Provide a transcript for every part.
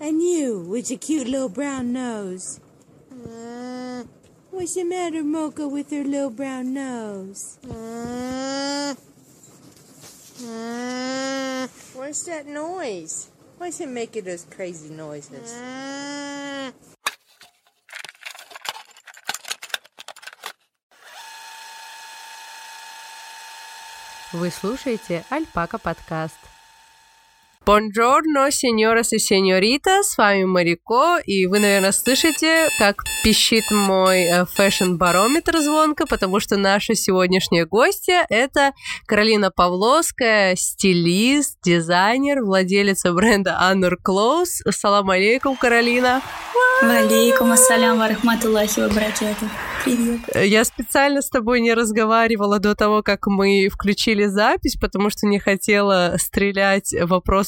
And you with your cute little brown nose. Uh, what's the matter, Mocha, with her little brown nose? Uh, uh, what's that noise? Why's it making those crazy noises? Вы слушаете Альпака подкаст. Buongiorno, señoras и сеньорита, с вами Марико, и вы, наверное, слышите, как пищит мой фэшн-барометр звонко, потому что наша сегодняшняя гостья — это Каролина Павловская, стилист, дизайнер, владелица бренда Honor Clothes. Салам алейкум, Каролина. وعليكم السلام ورحمة الله وبركاته. Привет. Я специально с тобой не разговаривала до того, как мы включили запись, потому что не хотела стрелять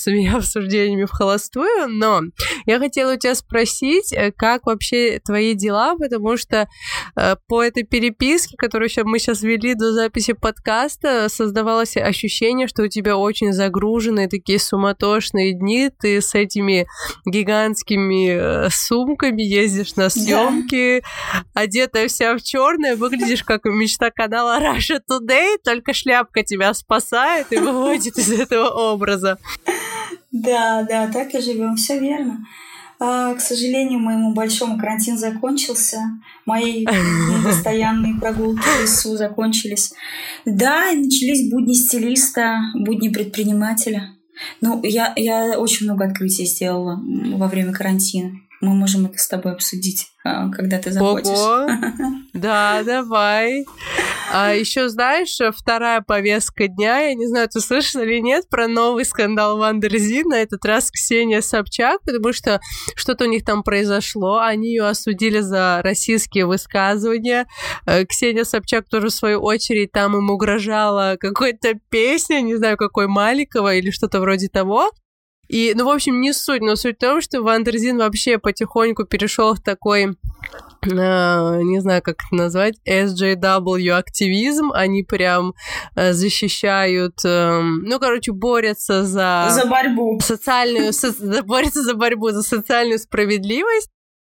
вопросами и обсуждениями в холостую, но я хотела у тебя спросить, э, как вообще твои дела, потому что э, по этой переписке, которую мы сейчас вели до записи подкаста, создавалось ощущение, что у тебя очень загруженные такие суматошные дни, ты с этими гигантскими э, сумками ездишь на съемки, да. одетая вся в черное, выглядишь как мечта канала Russia Today, только шляпка тебя спасает и выводит из этого образа. Да, да, так и живем, все верно. А, к сожалению, моему большому карантин закончился. Мои постоянные прогулки в лесу закончились. Да, и начались будни стилиста, будни предпринимателя. Ну, я, я очень много открытий сделала во время карантина. Мы можем это с тобой обсудить, а, когда ты захочешь. Ого! Да, давай. А еще знаешь, вторая повестка дня, я не знаю, ты слышал или нет, про новый скандал Wonderzine, на этот раз Ксения Собчак, потому что что-то у них там произошло, они ее осудили за расистские высказывания. Э, Ксения Собчак тоже, в свою очередь, там им угрожала какой-то песня, не знаю, какой Маликова или что-то вроде того. И, ну, в общем, не суть, но суть в том, что Wonderzine вообще потихоньку перешел в такой э, не знаю, как это назвать, SJW активизм, они прям э, защищают, э, ну, короче, борются за... За борьбу. Социальную, со, борются за борьбу, за социальную справедливость.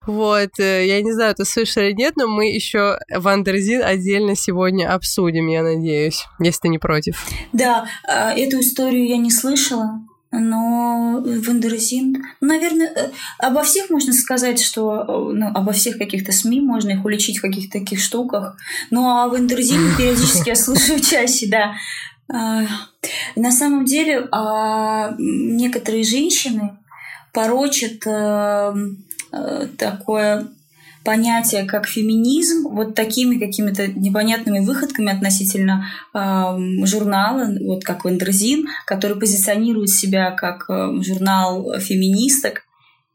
Вот, э, я не знаю, ты слышал или нет, но мы еще Wonderzine отдельно сегодня обсудим, я надеюсь, если ты не против. Да, а, эту историю я не слышала, но Wonderzine, наверное, э, обо всех можно сказать, что э, ну, обо всех каких-то СМИ можно их уличить в каких-то таких штуках. Ну а Wonderzine периодически я слышу чаще, да. А, на самом деле а, некоторые женщины порочат э, такое понятие, как феминизм, вот такими какими-то непонятными выходками относительно э, журнала, вот как Wonderzine, который позиционирует себя как э, журнал феминисток,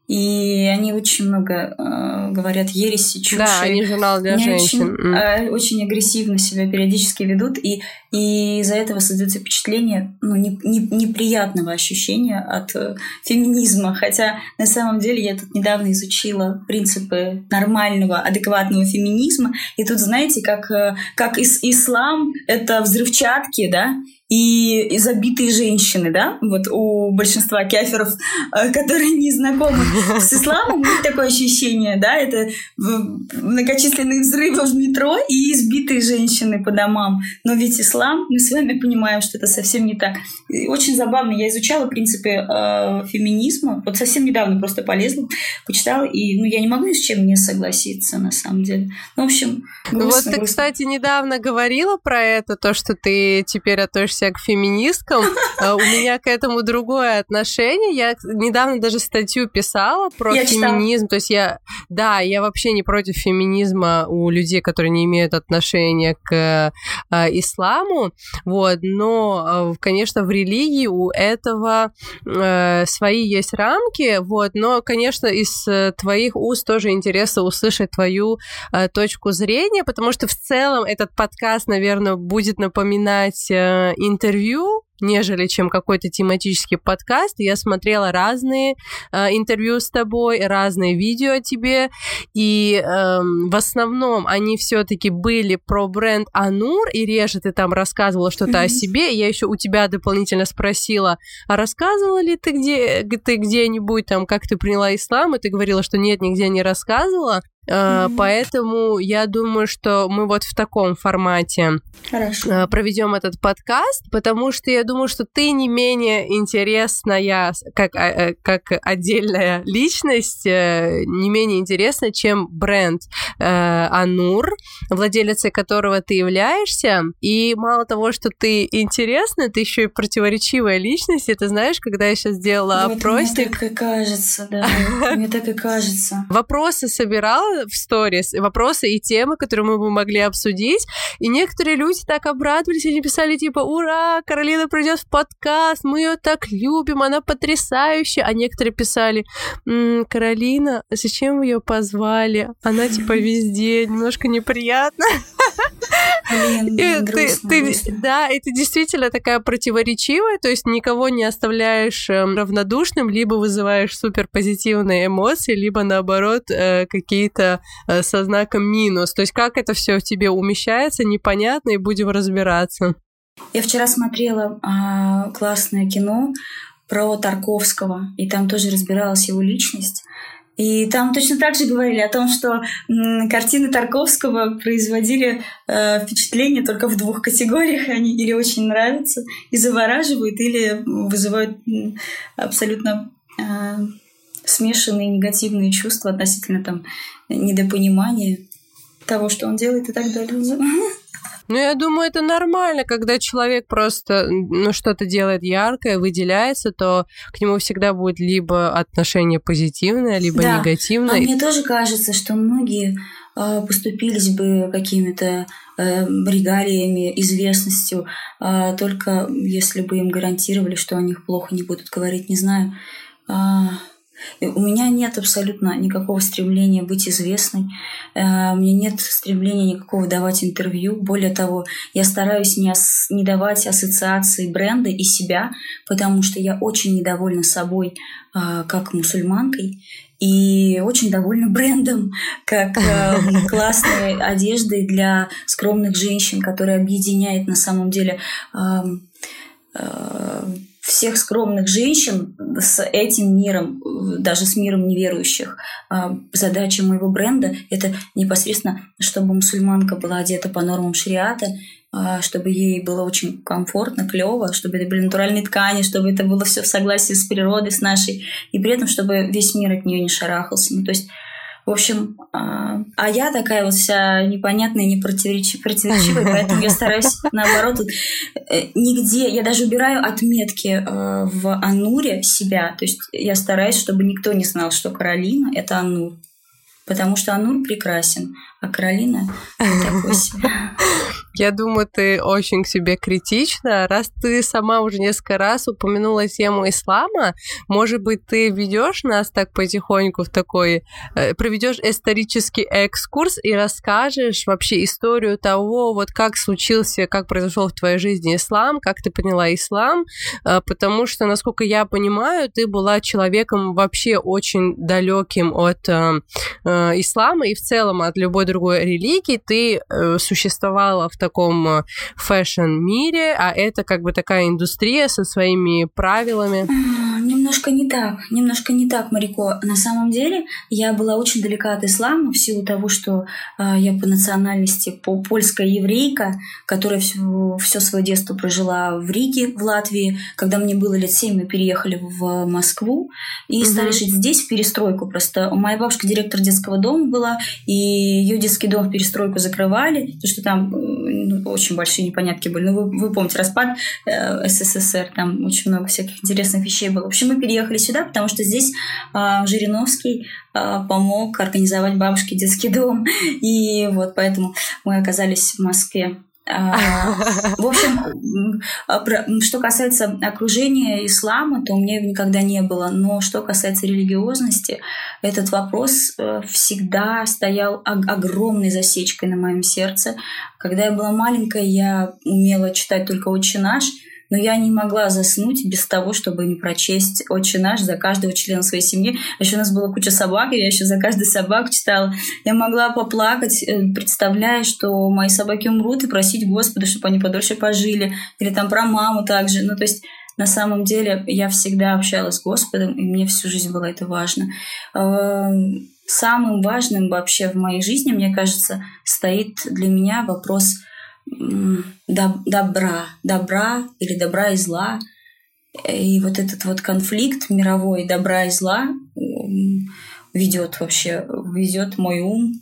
и они очень много э, говорят ереси, чуши. Да, они журнал для они женщин. Очень, э, очень агрессивно себя периодически ведут, и, и из-за этого создается впечатление ну, не, не, неприятного ощущения от э, феминизма. Хотя на самом деле я тут недавно изучила принципы нормального, адекватного феминизма, и тут, знаете, как, э, как ис ислам — это взрывчатки, да, и, и забитые женщины, да, вот у большинства кеферов, э, которые не знакомы с исламом, них такое ощущение, да, это многочисленные взрывы в метро и избитые женщины по домам. Но ведь ислам, мы с вами понимаем, что это совсем не так. И очень забавно, я изучала принципы э, феминизма, вот совсем недавно просто полезла, почитала, и ну, я не могу ни с чем не согласиться, на самом деле. Ну, в общем, грустно, Вот ты, грустно. кстати, недавно говорила про это, то, что ты теперь относишься относишься к феминисткам. А, у меня к этому другое отношение. Я недавно даже статью писала про я феминизм. Читала. То есть я, да, я вообще не против феминизма у людей, которые не имеют отношения к э, исламу. Вот, но, конечно, в религии у этого э, свои есть рамки. Вот, но, конечно, из твоих уст тоже интересно услышать твою э, точку зрения, потому что в целом этот подкаст, наверное, будет напоминать э, интервью нежели чем какой-то тематический подкаст. Я смотрела разные э, интервью с тобой, разные видео о тебе, и э, в основном они все-таки были про бренд Анур, и реже ты там рассказывала что-то mm-hmm. о себе. Я еще у тебя дополнительно спросила, а рассказывала ли ты где ты где-нибудь там, как ты приняла ислам, и ты говорила, что нет, нигде не рассказывала. Mm-hmm. Поэтому я думаю, что мы вот в таком формате Хорошо. Э, проведем этот подкаст, потому что я думаю, что ты не менее интересная как, а, э, как отдельная личность, не менее интересная, чем бренд Анур, владелицей которого ты являешься. И мало того, что ты интересная, ты еще и противоречивая личность. Ты знаешь, когда я сейчас сделала вот опросник... Мне так и кажется, да. Мне так и кажется. Вопросы собирала в сторис вопросы и темы, которые мы бы могли обсудить. И некоторые люди так обрадовались, они писали типа, ура, Каролина придет в подкаст, мы ее так любим, она потрясающая. А некоторые писали, М, Каролина, зачем вы ее позвали? Она типа везде, немножко неприятно. Блин, и грустно, ты, грустно. ты, да, и ты действительно такая противоречивая, то есть никого не оставляешь э, равнодушным, либо вызываешь супер позитивные эмоции, либо наоборот э, какие-то э, со знаком минус. То есть как это все в тебе умещается, непонятно, и будем разбираться. Я вчера смотрела а, классное кино про Тарковского, и там тоже разбиралась его личность. И там точно так же говорили о том, что картины Тарковского производили э, впечатление только в двух категориях. Они или очень нравятся и завораживают, или вызывают абсолютно э, смешанные негативные чувства относительно там недопонимания того, что он делает и так далее. Ну, я думаю, это нормально, когда человек просто, ну, что-то делает яркое, выделяется, то к нему всегда будет либо отношение позитивное, либо да. негативное. А мне тоже кажется, что многие э, поступились бы какими-то э, регалиями, известностью, э, только если бы им гарантировали, что о них плохо не будут говорить, не знаю. У меня нет абсолютно никакого стремления быть известной. Э, у меня нет стремления никакого давать интервью. Более того, я стараюсь не, ос- не давать ассоциации бренда и себя, потому что я очень недовольна собой э, как мусульманкой и очень довольна брендом, как э, классной одеждой для скромных женщин, которая объединяет на самом деле всех скромных женщин с этим миром, даже с миром неверующих. А, задача моего бренда – это непосредственно, чтобы мусульманка была одета по нормам шариата, а, чтобы ей было очень комфортно, клево, чтобы это были натуральные ткани, чтобы это было все в согласии с природой, с нашей, и при этом, чтобы весь мир от нее не шарахался. Ну, то есть в общем, а, а я такая вот вся непонятная, не противоречивая, поэтому я стараюсь наоборот э, нигде, я даже убираю отметки э, в Ануре себя, то есть я стараюсь, чтобы никто не знал, что Каролина — это Анур, потому что Анур прекрасен, а Каролина такой себе. Я думаю, ты очень к себе критична. Раз ты сама уже несколько раз упомянула тему ислама, может быть, ты ведешь нас так потихоньку в такой, э, проведешь исторический экскурс и расскажешь вообще историю того, вот как случился, как произошел в твоей жизни ислам, как ты поняла ислам, э, потому что, насколько я понимаю, ты была человеком вообще очень далеким от э, ислама и в целом от любой другой религии. Ты существовала в таком э, фэшн-мире, а это как бы такая индустрия со своими правилами. Немножко не так, немножко не так, Марико. На самом деле я была очень далека от ислама в силу того, что э, я по национальности по польская еврейка, которая все, все свое детство прожила в Риге, в Латвии. Когда мне было лет семь, мы переехали в Москву и угу. стали жить здесь в перестройку. Просто моя бабушка директор детского дома была, и ее детский дом в перестройку закрывали, потому что там ну, очень большие непонятки были. Ну, вы, вы помните, распад э, СССР, там очень много всяких интересных вещей было. В общем, мы переехали сюда, потому что здесь э, Жириновский э, помог организовать бабушке детский дом. И вот поэтому мы оказались в Москве. А, в общем, что касается окружения ислама, то у меня его никогда не было. Но что касается религиозности, этот вопрос э, всегда стоял огромной засечкой на моем сердце. Когда я была маленькая, я умела читать только «Отче наш», но я не могла заснуть без того, чтобы не прочесть «Отче наш» за каждого члена своей семьи. Еще у нас была куча собак, и я еще за каждой собак читала. Я могла поплакать, э, представляя, что мои собаки умрут, и просить Господа, чтобы они подольше пожили. Или там про маму также. Ну, то есть на самом деле я всегда общалась с Господом, и мне всю жизнь было это важно. Эм, самым важным вообще в моей жизни, мне кажется, стоит для меня вопрос добра, добра или добра и зла. И вот этот вот конфликт мировой добра и зла ведет вообще, ведет мой ум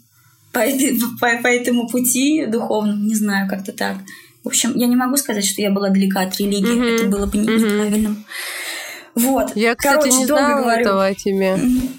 по, по, по этому пути духовному, не знаю, как-то так. В общем, я не могу сказать, что я была далека от религии, mm-hmm. это было бы неправильным. Mm-hmm. Вот. Я, кстати, Короче, не знала говорю. этого о тебе. Mm-hmm.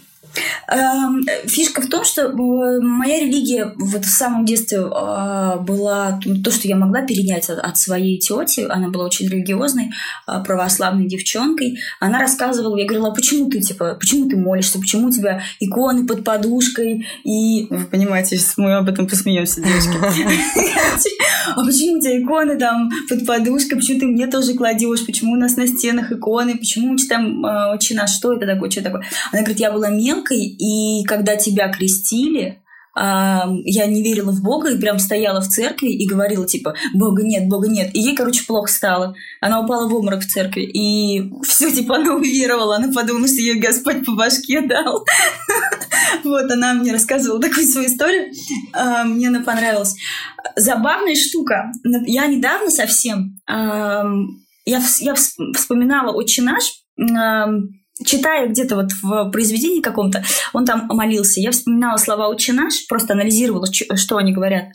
Эм, фишка в том, что э, моя религия вот в самом детстве а, была то, что я могла перенять от своей тети. Она была очень религиозной, а, православной девчонкой. Она рассказывала, я говорила, а почему ты, типа, почему ты молишься, почему у тебя иконы под подушкой? И вы понимаете, мы об этом посмеемся, девочки. А почему у тебя иконы там под подушкой? Почему ты мне тоже кладешь? Почему у нас на стенах иконы? Почему мы читаем очень наш? Что это такое? Что такое? Она говорит, я была мелкой, и когда тебя крестили, я не верила в Бога и прям стояла в церкви и говорила, типа, Бога нет, Бога нет. И ей, короче, плохо стало. Она упала в обморок в церкви. И все, типа, она уверовала. Она подумала, что ей Господь по башке дал. Вот, она мне рассказывала такую свою историю. Мне она понравилась. Забавная штука. Я недавно совсем... Я вспоминала «Отче наш», читая где-то вот в произведении каком-то, он там молился. Я вспоминала слова «Отче наш», просто анализировала, что они говорят.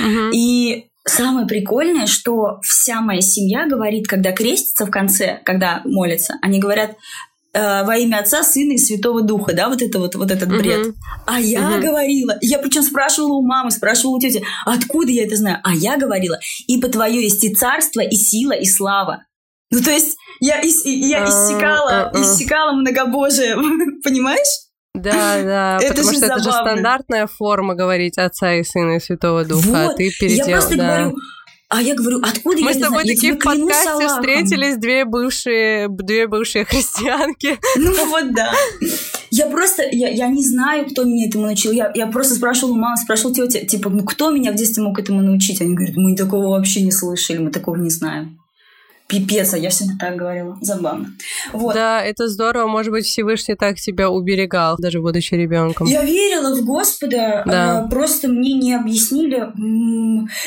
Угу. И самое прикольное, что вся моя семья говорит, когда крестится в конце, когда молится, они говорят э, во имя Отца, Сына и Святого Духа, да, вот это вот, вот этот бред. Uh-huh. А я uh-huh. говорила, я причем спрашивала у мамы, спрашивала у тети, откуда я это знаю? А я говорила, ибо твое есть и царство, и сила, и слава. Ну, то есть я, ис, я а, иссякала, а, а. иссякала многобожие, понимаешь? Да, да, это потому что забавно. это же стандартная форма говорить Отца и Сына и Святого Духа, вот. а ты переделал, Я просто да. говорю, а я говорю, откуда Мы я с тобой такие в подкасте Аллахом. встретились, две бывшие, две бывшие христианки. Ну вот да. Я просто, я, я не знаю, кто меня этому научил. Я, я просто спрашивала маму, спрашивала тетя, типа, ну кто меня в детстве мог этому научить? Они говорят, мы такого вообще не слышали, мы такого не знаем пипец, а я всегда так говорила. Забавно. Вот. Да, это здорово. Может быть, Всевышний так тебя уберегал, даже будучи ребенком. Я верила в Господа, да. просто мне не объяснили.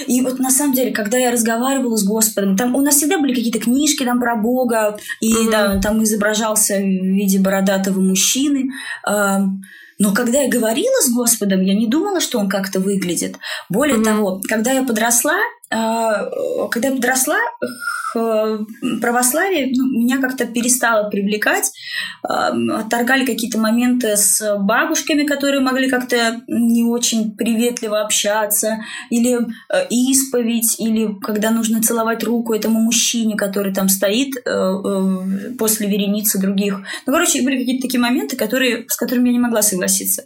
И вот на самом деле, когда я разговаривала с Господом, там у нас всегда были какие-то книжки там про Бога, и mm да, там изображался в виде бородатого мужчины. Но когда я говорила с Господом, я не думала, что он как-то выглядит. Более mm того, когда я подросла, а, когда я подросла, православие ну, меня как-то перестало привлекать. Отторгали какие-то моменты с бабушками, которые могли как-то не очень приветливо общаться, или э, исповедь, или когда нужно целовать руку этому мужчине, который там стоит э, э, после вереницы других. Ну, короче, были какие-то такие моменты, которые, с которыми я не могла согласиться.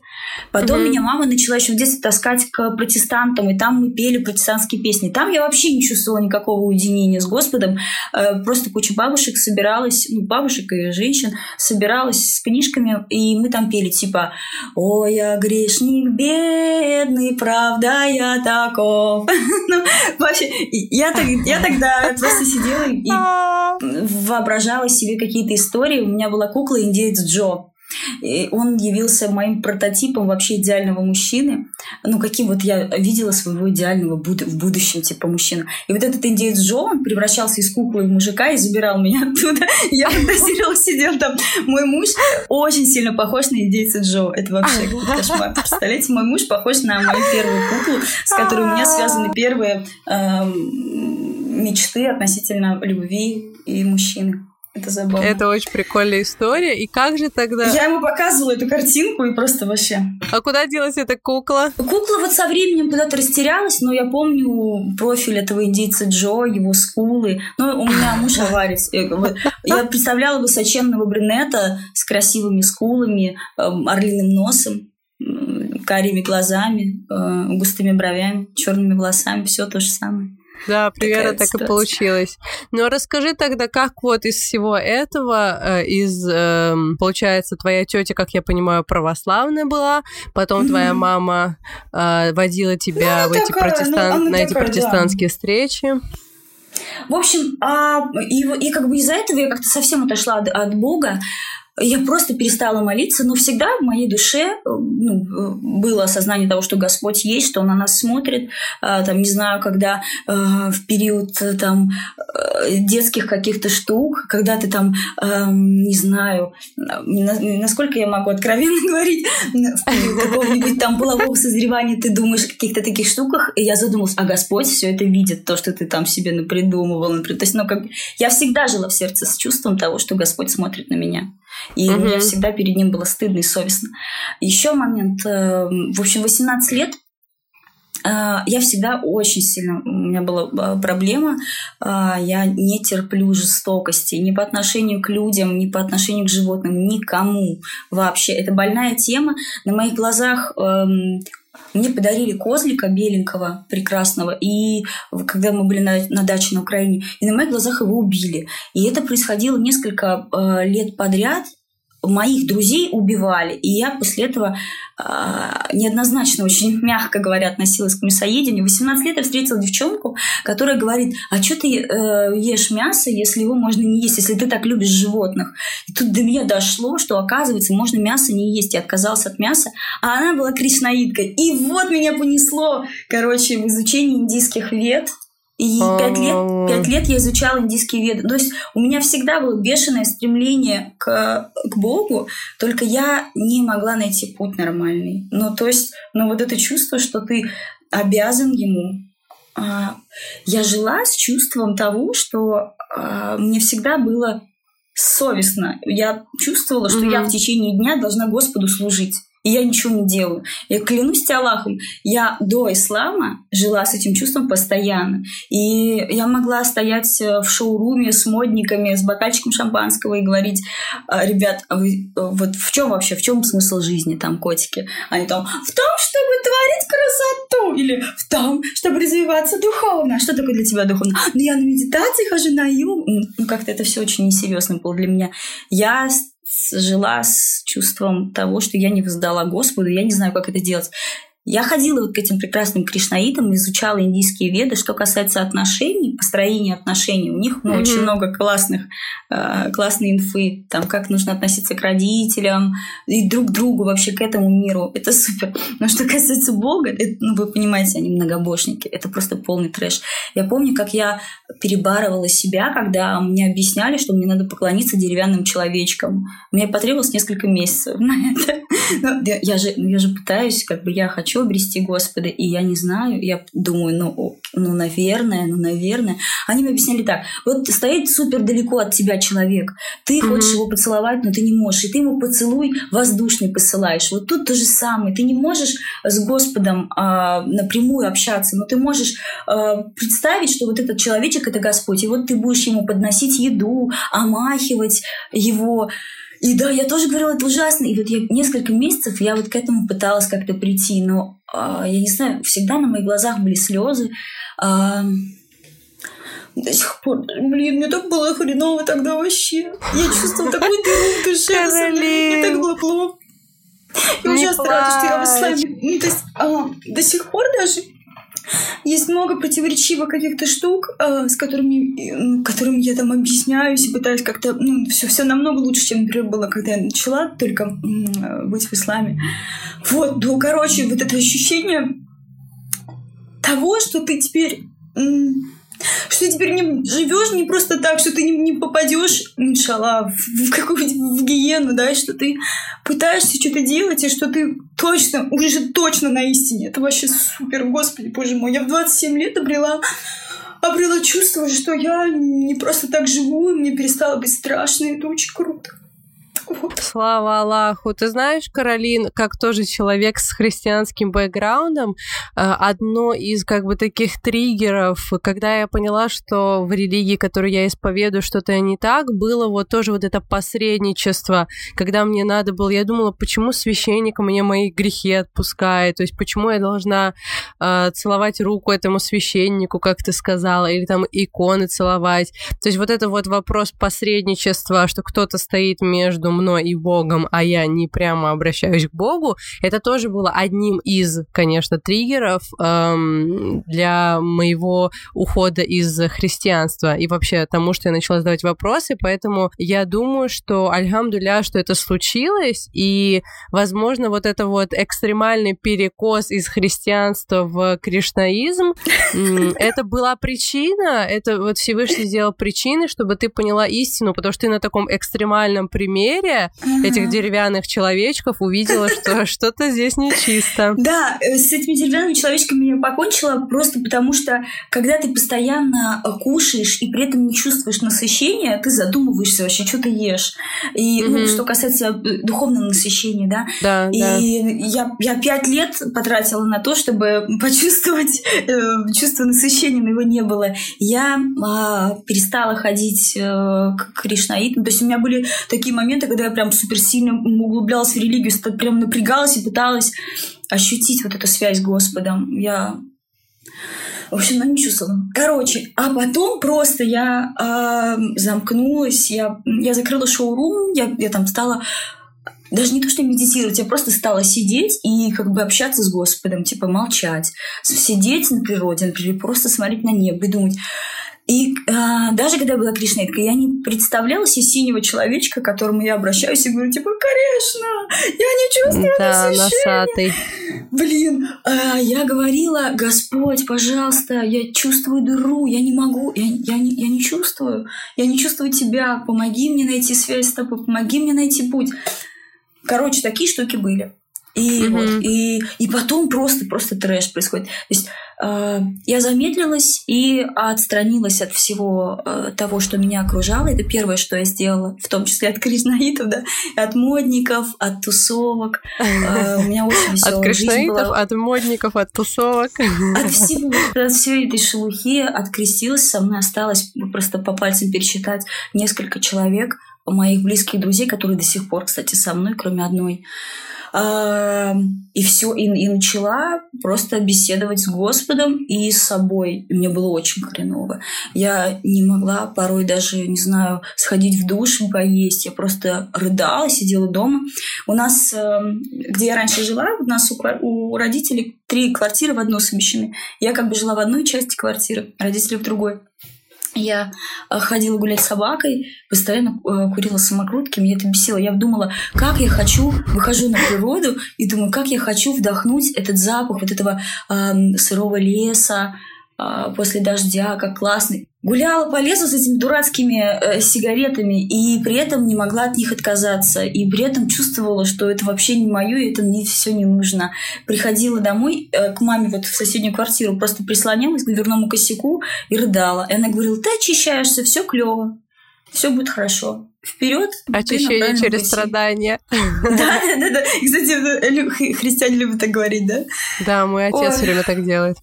Потом mm-hmm. меня мама начала еще в детстве таскать к протестантам, и там мы пели протестантские песни. Там я вообще не чувствовала никакого уединения с Господом. Э, просто куча бабушек собиралась, ну, бабушек и женщин собиралась с книжками, и мы там пели типа «Ой, я грешник бедный, правда я таков». ну, вообще, я, я тогда просто сидела и воображала себе какие-то истории. У меня была кукла индеец Джо. И он явился моим прототипом вообще идеального мужчины. Ну, каким вот я видела своего идеального буд- в будущем, типа, мужчину. И вот этот индеец Джо, он превращался из куклы в мужика и забирал меня оттуда. Я фантазировала, сидел там. Мой муж очень сильно похож на индейца Джо. Это вообще кошмар. Представляете, мой муж похож на мою первую куклу, с которой у меня связаны первые эм, мечты относительно любви и мужчины. Это забавно. Это очень прикольная история. И как же тогда... Я ему показывала эту картинку и просто вообще... А куда делась эта кукла? Кукла вот со временем куда-то растерялась, но я помню профиль этого индейца Джо, его скулы. Ну, у меня муж аварец. Я представляла высоченного брюнета с красивыми скулами, эм, орлиным носом карими глазами, э, густыми бровями, черными волосами, все то же самое. Да, примерно так и получилось. Но ну, расскажи тогда, как вот из всего этого, э, из, эм, получается, твоя тетя, как я понимаю, православная была, потом твоя мама э, водила тебя ну, в эти такая, протестан... ну, на эти такая, протестантские да. встречи. В общем, а, и, и как бы из-за этого я как-то совсем отошла от, от Бога я просто перестала молиться, но всегда в моей душе э, ну, э, было осознание того, что Господь есть, что Он на нас смотрит. А, там, не знаю, когда э, в период там, детских каких-то штук, когда ты там, эм, не знаю, насколько я могу откровенно говорить, в период какого-нибудь там полового созревания ты думаешь о каких-то таких штуках, и я задумалась, а Господь все это видит, то, что ты там себе напридумывал. Например. То есть, ну, как... я всегда жила в сердце с чувством того, что Господь смотрит на меня. И угу. мне всегда перед ним было стыдно и совестно. Еще момент, э, в общем, 18 лет э, я всегда очень сильно, у меня была э, проблема, я не терплю жестокости ни по отношению к людям, ни по отношению к животным, никому вообще. Это больная тема. На моих глазах эм, мне подарили козлика беленького, прекрасного, и когда мы были на, на даче на Украине, и на моих глазах его убили. И это происходило несколько э, лет подряд, моих друзей убивали. И я после этого э, неоднозначно, очень мягко говоря, относилась к мясоедению. В 18 лет я встретила девчонку, которая говорит, а что ты э, ешь мясо, если его можно не есть, если ты так любишь животных? И тут до меня дошло, что, оказывается, можно мясо не есть. Я отказалась от мяса, а она была кришнаиткой. И вот меня понесло, короче, в изучении индийских вед, и пять лет, пять лет я изучала индийские веды. То есть у меня всегда было бешеное стремление к, к Богу, только я не могла найти путь нормальный. Ну, то есть, ну, вот это чувство, что ты обязан ему. А, я жила с чувством того, что а, мне всегда было совестно. Я чувствовала, что mm-hmm. я в течение дня должна Господу служить и я ничего не делаю. Я клянусь Аллахом, я до ислама жила с этим чувством постоянно. И я могла стоять э, в шоуруме с модниками, с бокальчиком шампанского и говорить, «А, ребят, а вы, э, вот в чем вообще, в чем смысл жизни там, котики? Они там, в том, чтобы творить красоту, или в том, чтобы развиваться духовно. Что такое для тебя духовно? Ну, я на медитации хожу, на йогу. Ну, как-то это все очень несерьезно было для меня. Я жила с чувством того, что я не воздала Господу, я не знаю, как это делать. Я ходила вот к этим прекрасным кришнаитам, изучала индийские веды. Что касается отношений, построения отношений, у них ну, mm-hmm. очень много классных, э, классной инфы, там, как нужно относиться к родителям и друг к другу, вообще к этому миру. Это супер. Но что касается Бога, это, ну, вы понимаете, они многобожники. Это просто полный трэш. Я помню, как я перебарывала себя, когда мне объясняли, что мне надо поклониться деревянным человечкам. Мне потребовалось несколько месяцев на это. Но я же, я же пытаюсь, как бы я хочу хочу обрести Господа, и я не знаю, я думаю, ну, ну, наверное, ну, наверное. Они мне объясняли так, вот стоит супер далеко от тебя человек, ты mm-hmm. хочешь его поцеловать, но ты не можешь, и ты ему поцелуй воздушный посылаешь. Вот тут то же самое, ты не можешь с Господом а, напрямую общаться, но ты можешь а, представить, что вот этот человечек — это Господь, и вот ты будешь ему подносить еду, омахивать его, и да, я тоже говорила, это ужасно. И вот я несколько месяцев я вот к этому пыталась как-то прийти, но а, я не знаю, всегда на моих глазах были слезы. А, до сих пор, блин, мне так было хреново тогда вообще. Я чувствовала такую дыру в душе, мне так было плохо. И ужасно рада, что я в исламе. Ну, то есть а, до сих пор даже есть много противоречивых каких-то штук, э, с которыми, которыми я там объясняюсь и пытаюсь как-то, ну, все, все намного лучше, чем, например, было, когда я начала только э, быть в исламе. Вот, ну, короче, вот это ощущение того, что ты теперь что ты теперь не живешь не просто так, что ты не, не попадешь, иншалла, в, в какую-нибудь в гиену, да, что ты пытаешься что-то делать, и что ты точно, уже точно на истине. Это вообще супер, господи, боже мой. Я в 27 лет обрела обрела чувство, что я не просто так живу, и мне перестало быть страшно, это очень круто. Слава Аллаху. Ты знаешь, Каролин, как тоже человек с христианским бэкграундом, э, одно из как бы таких триггеров, когда я поняла, что в религии, которую я исповедую, что-то не так, было вот тоже вот это посредничество, когда мне надо было, я думала, почему священник мне мои грехи отпускает, то есть почему я должна э, целовать руку этому священнику, как ты сказала, или там иконы целовать. То есть вот это вот вопрос посредничества, что кто-то стоит между мной и Богом, а я не прямо обращаюсь к Богу, это тоже было одним из, конечно, триггеров эм, для моего ухода из христианства и вообще тому, что я начала задавать вопросы, поэтому я думаю, что, альхамдуля, что это случилось, и, возможно, вот это вот экстремальный перекос из христианства в кришнаизм, это была причина, это вот Всевышний сделал причины, чтобы ты поняла истину, потому что ты на таком экстремальном примере этих деревянных человечков увидела, что что-то здесь нечисто. Да, э, с этими деревянными человечками я покончила просто потому, что когда ты постоянно кушаешь и при этом не чувствуешь насыщения, ты задумываешься вообще, что ты ешь. И ну, что касается э, духовного насыщения, да. Да, и да. я, я пять лет потратила на то, чтобы почувствовать э, чувство насыщения, но его не было. Я э, перестала ходить э, к кришнаитам. То есть у меня были такие моменты, когда я прям супер сильно углублялась в религию, прям напрягалась и пыталась ощутить вот эту связь с Господом. Я в общем, ну, не чувствовала. Короче, а потом просто я э, замкнулась, я, я закрыла шоурум, я, я там стала даже не то, что медитировать, я просто стала сидеть и как бы общаться с Господом, типа молчать, сидеть на природе, например, просто смотреть на небо и думать, и а, даже когда я была кришнеткой, я не представляла себе синего человечка, к которому я обращаюсь и говорю, типа, конечно, я не чувствую да, носатый. Блин, а, я говорила, Господь, пожалуйста, я чувствую дыру, я не могу, я, я, не, я не чувствую, я не чувствую тебя, помоги мне найти связь с тобой, помоги мне найти путь. Короче, такие штуки были. И, mm-hmm. вот, и, и потом просто, просто трэш происходит. То есть э, я замедлилась и отстранилась от всего э, того, что меня окружало. Это первое, что я сделала, в том числе от кришнаитов, да, от модников, от тусовок. Э, у меня очень веселая От кришнаитов, от модников, от тусовок. От всего, от всей этой шелухи открестилась, со мной осталось просто по пальцам пересчитать несколько человек, моих близких друзей, которые до сих пор, кстати, со мной, кроме одной. И все, и, и начала просто беседовать с Господом и с собой. И мне было очень хреново. Я не могла порой даже, не знаю, сходить в душ и поесть. Я просто рыдала, сидела дома. У нас, эм, где я раньше жила, у нас у, у родителей три квартиры в одну совмещены. Я как бы жила в одной части квартиры, родители в другой. Я э, ходила гулять с собакой, постоянно э, курила самокрутки, меня это бесило. Я думала, как я хочу, выхожу на природу и думаю, как я хочу вдохнуть этот запах вот этого э, сырого леса, а, после дождя, как классно. Гуляла по лесу с этими дурацкими э, сигаретами и при этом не могла от них отказаться. И при этом чувствовала, что это вообще не мое, и это мне все не нужно. Приходила домой э, к маме вот в соседнюю квартиру, просто прислонялась к дверному косяку и рыдала. И она говорила, ты очищаешься, все клево, все будет хорошо. Вперед! Очищение через пути. страдания. Да, да, да. Кстати, христиане любят так говорить, да? Да, мой отец все время так делает.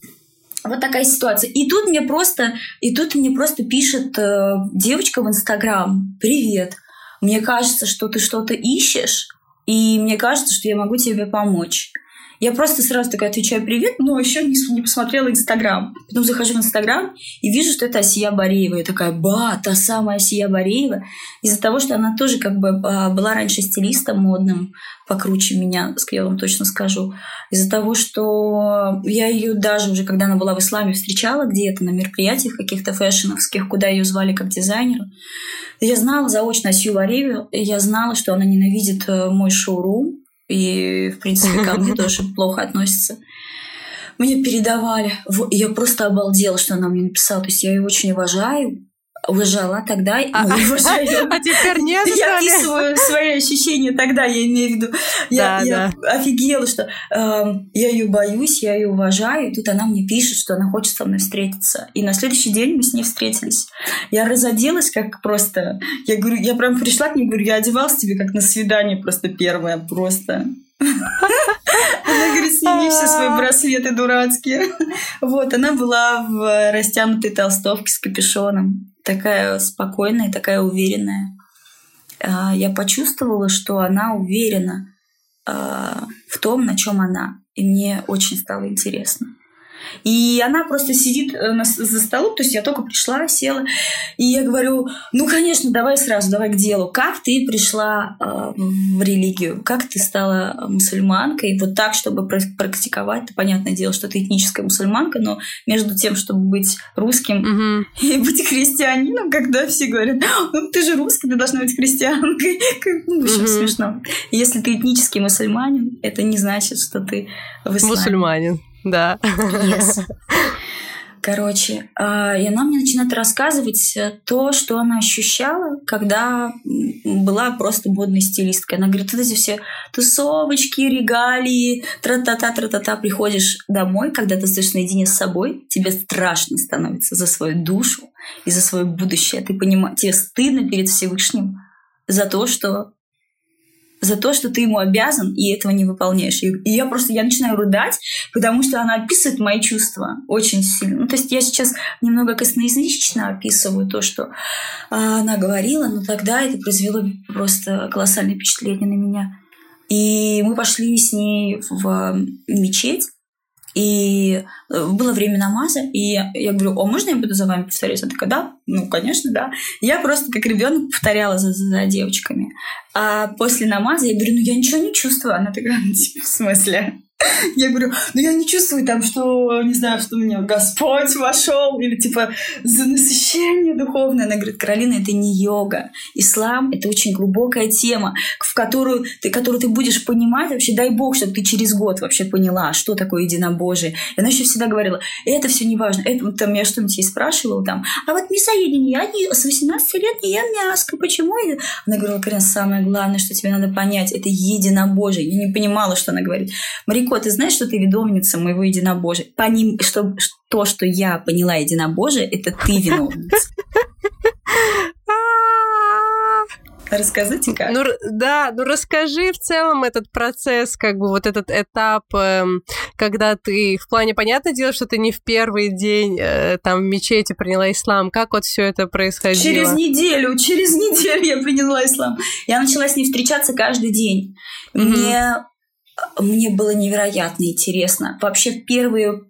Вот такая ситуация. И тут мне просто, и тут мне просто пишет э, девочка в Инстаграм: "Привет, мне кажется, что ты что-то ищешь, и мне кажется, что я могу тебе помочь". Я просто сразу такая отвечаю привет, но еще не, не посмотрела Инстаграм. Потом захожу в Инстаграм и вижу, что это Асия Бореева. Я такая, ба, та самая Асия Бореева. Из-за того, что она тоже как бы а, была раньше стилистом модным, покруче меня, я вам точно скажу. Из-за того, что я ее даже уже, когда она была в исламе, встречала где-то на мероприятиях каких-то фэшеновских, куда ее звали как дизайнера. Я знала заочно Асию Борееву, я знала, что она ненавидит э, мой шоурум, и, в принципе, ко мне тоже плохо относится. Мне передавали. Я просто обалдела, что она мне написала. То есть я ее очень уважаю. Уважала тогда, а, ну, уважаю. А теперь нет, Я описываю свои ощущения тогда, я имею в виду. Я, да, я да. офигела, что э, я ее боюсь, я ее уважаю, и тут она мне пишет, что она хочет со мной встретиться. И на следующий день мы с ней встретились. Я разоделась как просто... Я говорю, я прям пришла к ней, говорю, я одевалась тебе как на свидание просто первое, просто. Она говорит, сними все свои браслеты дурацкие. Вот, она была в растянутой толстовке с капюшоном. Такая спокойная, такая уверенная. А, я почувствовала, что она уверена а, в том, на чем она. И мне очень стало интересно. И она просто сидит э, за столом, то есть я только пришла, села, и я говорю, ну, конечно, давай сразу, давай к делу. Как ты пришла э, в религию? Как ты стала мусульманкой? Вот так, чтобы практиковать, то понятное дело, что ты этническая мусульманка, но между тем, чтобы быть русским угу. и быть христианином, когда все говорят, ну, ты же русский, ты должна быть христианкой. Ну, в общем, угу. смешно. Если ты этнический мусульманин, это не значит, что ты в исламе. Мусульманин. Да. Yes. Короче, а, и она мне начинает рассказывать э, то, что она ощущала, когда была просто модной стилисткой. Она говорит, вот эти все тусовочки, регалии, тра-та-та, тра-та-та. Приходишь домой, когда ты стоишь наедине с собой, тебе страшно становится за свою душу и за свое будущее. Ты понимаешь, тебе стыдно перед Всевышним за то, что за то, что ты ему обязан, и этого не выполняешь. И, я просто, я начинаю рыдать, потому что она описывает мои чувства очень сильно. Ну, то есть я сейчас немного косноязычно описываю то, что а, она говорила, но тогда это произвело просто колоссальное впечатление на меня. И мы пошли с ней в мечеть, и э, было время намаза, и я, говорю, о, можно я буду за вами повторять? Она такая, да, ну, конечно, да. Я просто как ребенок повторяла за, за девочками. А после намаза я говорю, ну, я ничего не чувствую. Она такая, «Ну, типа, в смысле? Я говорю, ну я не чувствую там, что, не знаю, что у меня Господь вошел, или типа за насыщение духовное. Она говорит, Каролина, это не йога. Ислам — это очень глубокая тема, в которую ты, которую ты будешь понимать вообще, дай Бог, чтобы ты через год вообще поняла, что такое единобожие. И она еще всегда говорила, это все не важно. Это, там, я что-нибудь ей спрашивала там, а вот мясоедение, я не, с 18 лет не ем мяско, почему? Она говорила, Карина, самое главное, что тебе надо понять, это единобожие. Я не понимала, что она говорит. Марико, ты знаешь, что ты ведомница моего единобожия. Поним, что, то, что я поняла единобожие, это ты виновница. Рассказывайте как. Ну, да, ну расскажи в целом этот процесс, как бы вот этот этап, эм, когда ты, в плане, понятное дело, что ты не в первый день э, там в мечети приняла ислам, как вот все это происходило? Через неделю, через неделю я приняла ислам. Я начала с ней встречаться каждый день. Mm-hmm. Мне мне было невероятно интересно. Вообще первые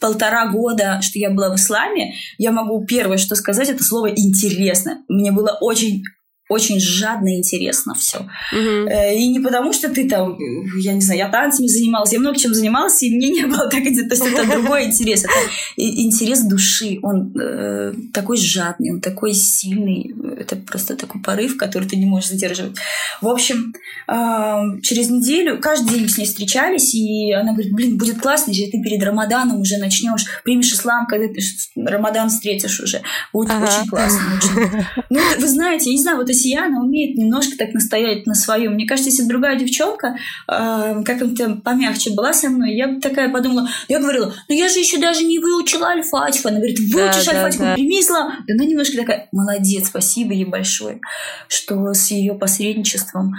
полтора года, что я была в исламе, я могу первое, что сказать, это слово «интересно». Мне было очень очень жадно и интересно все. Угу. И не потому, что ты там, я не знаю, я танцами занималась, я много чем занималась, и мне не было так, то есть это другой интерес, это интерес души, он э, такой жадный, он такой сильный, это просто такой порыв, который ты не можешь задерживать. В общем, э, через неделю, каждый день мы с ней встречались, и она говорит, блин, будет классно, если ты перед Рамаданом уже начнешь, примешь ислам, когда ты Рамадан встретишь уже. Будет ага. очень классно. Очень. Ну, вы знаете, я не знаю, вот Россия, она умеет немножко так настоять на своем. Мне кажется, если другая девчонка э, как-то помягче была со мной, я бы такая подумала, я говорила, ну я же еще даже не выучила альфатику. Она говорит, выучишь да, альфатику, да, да. прими ислам. И она немножко такая, молодец, спасибо ей большое, что с ее посредничеством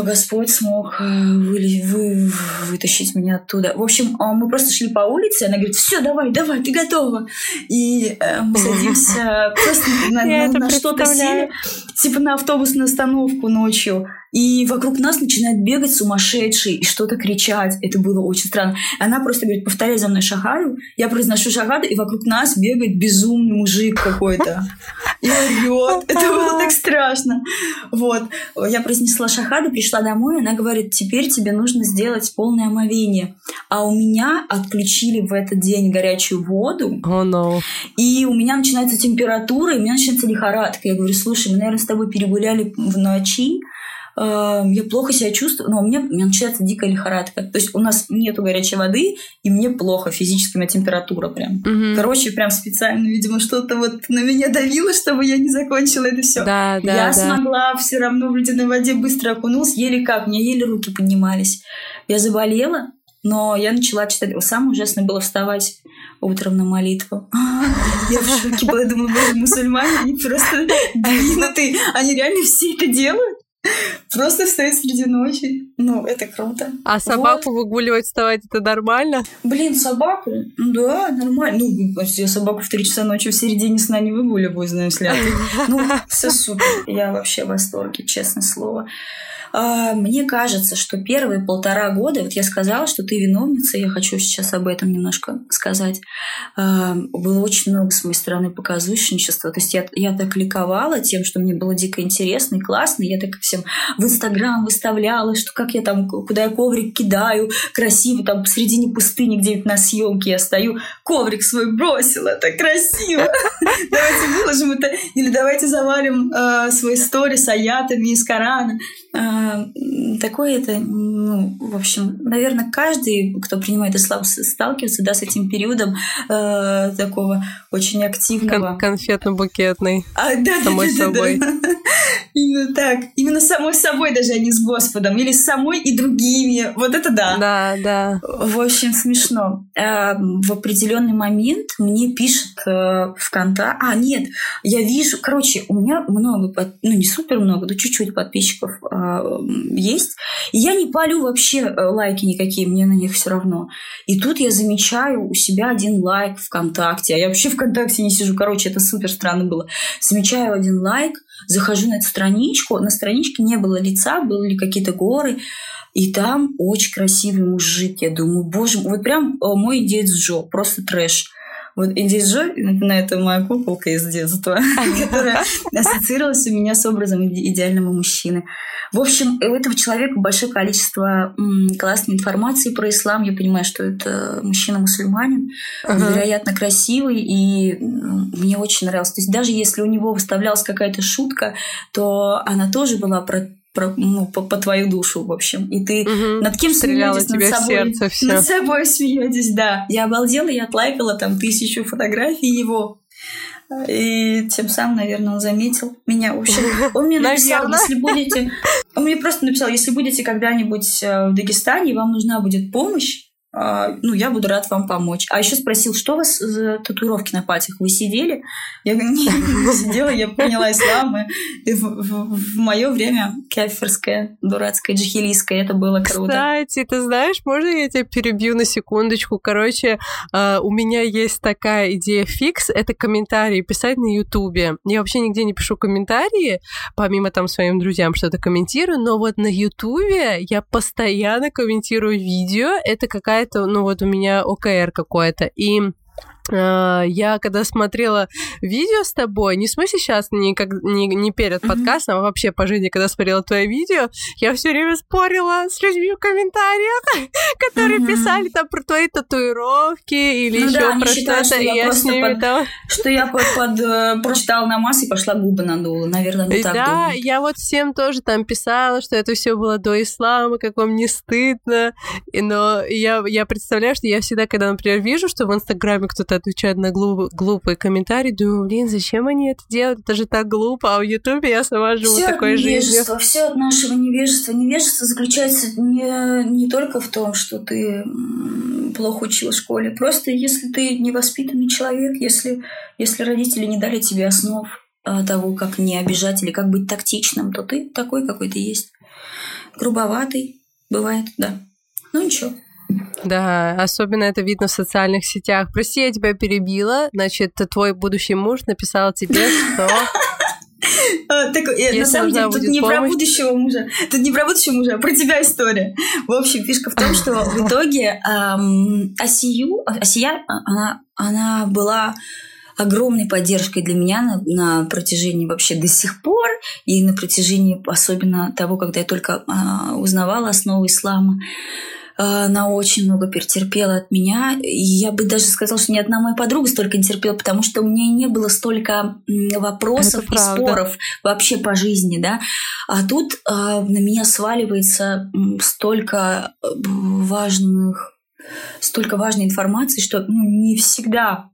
Господь смог э, вы, вы, вытащить меня оттуда. В общем, а мы просто шли по улице, она говорит, все, давай, давай, ты готова. И э, мы садимся просто на, на, на что-то сели, типа на автобусную остановку ночью. И вокруг нас начинает бегать сумасшедший и что-то кричать. Это было очень странно. Она просто говорит, повторяй за мной шагаду. Я произношу шагаду, и вокруг нас бегает безумный мужик какой-то. И орет. Это было так страшно. Вот. Я произнесла шахаду, пришла домой, она говорит, теперь тебе нужно сделать полное омовение. А у меня отключили в этот день горячую воду. Oh, no. И у меня начинается температура, и у меня начинается лихорадка. Я говорю, слушай, мы, наверное, с тобой перегуляли в ночи, э, я плохо себя чувствую, но у меня, у меня начинается дикая лихорадка. То есть у нас нету горячей воды, и мне плохо физически, у меня температура прям. Мгм. Короче, прям специально, видимо, что-то вот на меня давило, чтобы я не закончила это все. Да, да, я да. смогла все равно в ледяной воде быстро окунулась, еле как, у меня еле руки поднимались. Я заболела, но я начала читать. Самое ужасное было вставать утром на молитву. Я в шоке была, думаю, боже, мусульмане, они просто двинутые. Они реально все это делают? Просто встают среди ночи. Ну, это круто. А собаку выгуливать, вставать это нормально? Блин, собаку? Да, нормально. Ну, я собаку в 3 часа ночи в середине сна не выгуливаю, знаю, если а Ну, все супер. Я вообще в восторге, честное слово. А, Мне кажется, что первые полтора года, вот я сказала, что ты виновница, я хочу сейчас об этом немножко сказать. А, Было очень много с моей стороны показушничества. То есть я, я так ликовала тем, что мне было дико интересно и классно. Я так всем в Инстаграм выставляла, что как я там, куда я коврик кидаю, красиво, там посредине пустыни где-нибудь на съемке я стою, коврик свой бросила, так красиво. Давайте выложим это. Или давайте завалим э, свои стори с аятами из Корана. Такое это, ну, в общем, наверное, каждый, кто принимает ислам, сталкивается, да, с этим периодом э, такого очень активного. Кон- конфетно-букетный. А, да, да, Самой да, да, собой. да. Именно так. Именно самой собой даже, а не с Господом. Или с самой и другими. Вот это да. Да, да. В общем, смешно. А, В определенный момент мне пишет э, ВКонтакте... А, нет, я вижу... Короче, у меня много, под- ну не супер много, но чуть-чуть подписчиков м, есть. И я не палю вообще э, лайки никакие, мне на них все равно. И тут я замечаю у себя один лайк ВКонтакте. А я вообще ВКонтакте не сижу. Короче, это супер странно было. Замечаю один лайк, захожу на эту страничку. На страничке не было лица, были какие-то горы. И там очень красивый мужик. Я думаю, боже мой, вот прям э, мой индеец Джо, просто трэш. Вот Джо, напоминаю, это моя куколка из детства, которая ассоциировалась у меня с образом иде- идеального мужчины. В общем, у этого человека большое количество классной информации про ислам. Я понимаю, что это мужчина-мусульманин, Ага. невероятно красивый, и мне очень нравился. То есть даже если у него выставлялась какая-то шутка, то она тоже была про, про- ну, по, по твою душу, в общем. И ты Мгм. над кем Стреляла смеетесь? Над собой. сердце всё. Над собой смеетесь, да. Я обалдела, я отлайкала там тысячу фотографий его. И тем самым, наверное, он заметил меня. В общем, он мне написал, если будете... Он мне просто написал, если будете когда-нибудь э, в Дагестане, вам нужна будет помощь, ну, я буду рад вам помочь. А еще спросил, что у вас за татуировки на пальцах? Вы сидели? Я говорю, нет, не сидела, я поняла ислам. И в, мое время кафирское, дурацкое, джихилийское, это было круто. Кстати, ты знаешь, можно я тебя перебью на секундочку? Короче, э, у меня есть такая идея фикс, это комментарии писать на Ютубе. Я вообще нигде не пишу комментарии, помимо там своим друзьям что-то комментирую, но вот на Ютубе я постоянно комментирую видео, это какая-то, ну вот у меня ОКР какое-то, и я когда смотрела видео с тобой, не в смысле сейчас, не, как, не, не перед подкастом, а вообще по жизни, когда смотрела твои видео, я все время спорила с людьми в комментариях, которые писали там про твои татуировки или Ну еще да, про что-то, что и я с ними под- там... Что я под, под, э, прочитала намаз и пошла губы надула. Наверное, они И так да, думают. я вот всем тоже там писала, что это все было до ислама, как вам не стыдно. И, но я, я представляю, что я всегда, когда, например, вижу, что в Инстаграме кто-то отвечает на глуп- глупые комментарии, думаю, блин, зачем они это делают? Это же так глупо. А в Ютубе я сама живу Все такой жизнью. все от нашего невежества. Невежество заключается не, не только в том, что ты плохо учил в школе. Просто если ты невоспитанный человек, если, если родители не дали тебе основ а, того, как не обижать или как быть тактичным, то ты такой, какой ты есть. Грубоватый, бывает, да. Ну ничего. Да, особенно это видно в социальных сетях. Прости, я тебя перебила. Значит, твой будущий муж написал тебе, что... А, так, э, на Если самом деле, тут не про помощь. будущего мужа. Тут не про будущего мужа, а про тебя история. В общем, фишка в том, что в итоге ам, Асию, Асия, а, она, она была огромной поддержкой для меня на, на протяжении вообще до сих пор и на протяжении особенно того, когда я только а, узнавала основы ислама. А, она очень много перетерпела от меня. И я бы даже сказала, что ни одна моя подруга столько не терпела, потому что у меня не было столько вопросов и споров вообще по жизни, да. А тут а, на меня сваливается столько э, важных столько важной информации, что ну, не всегда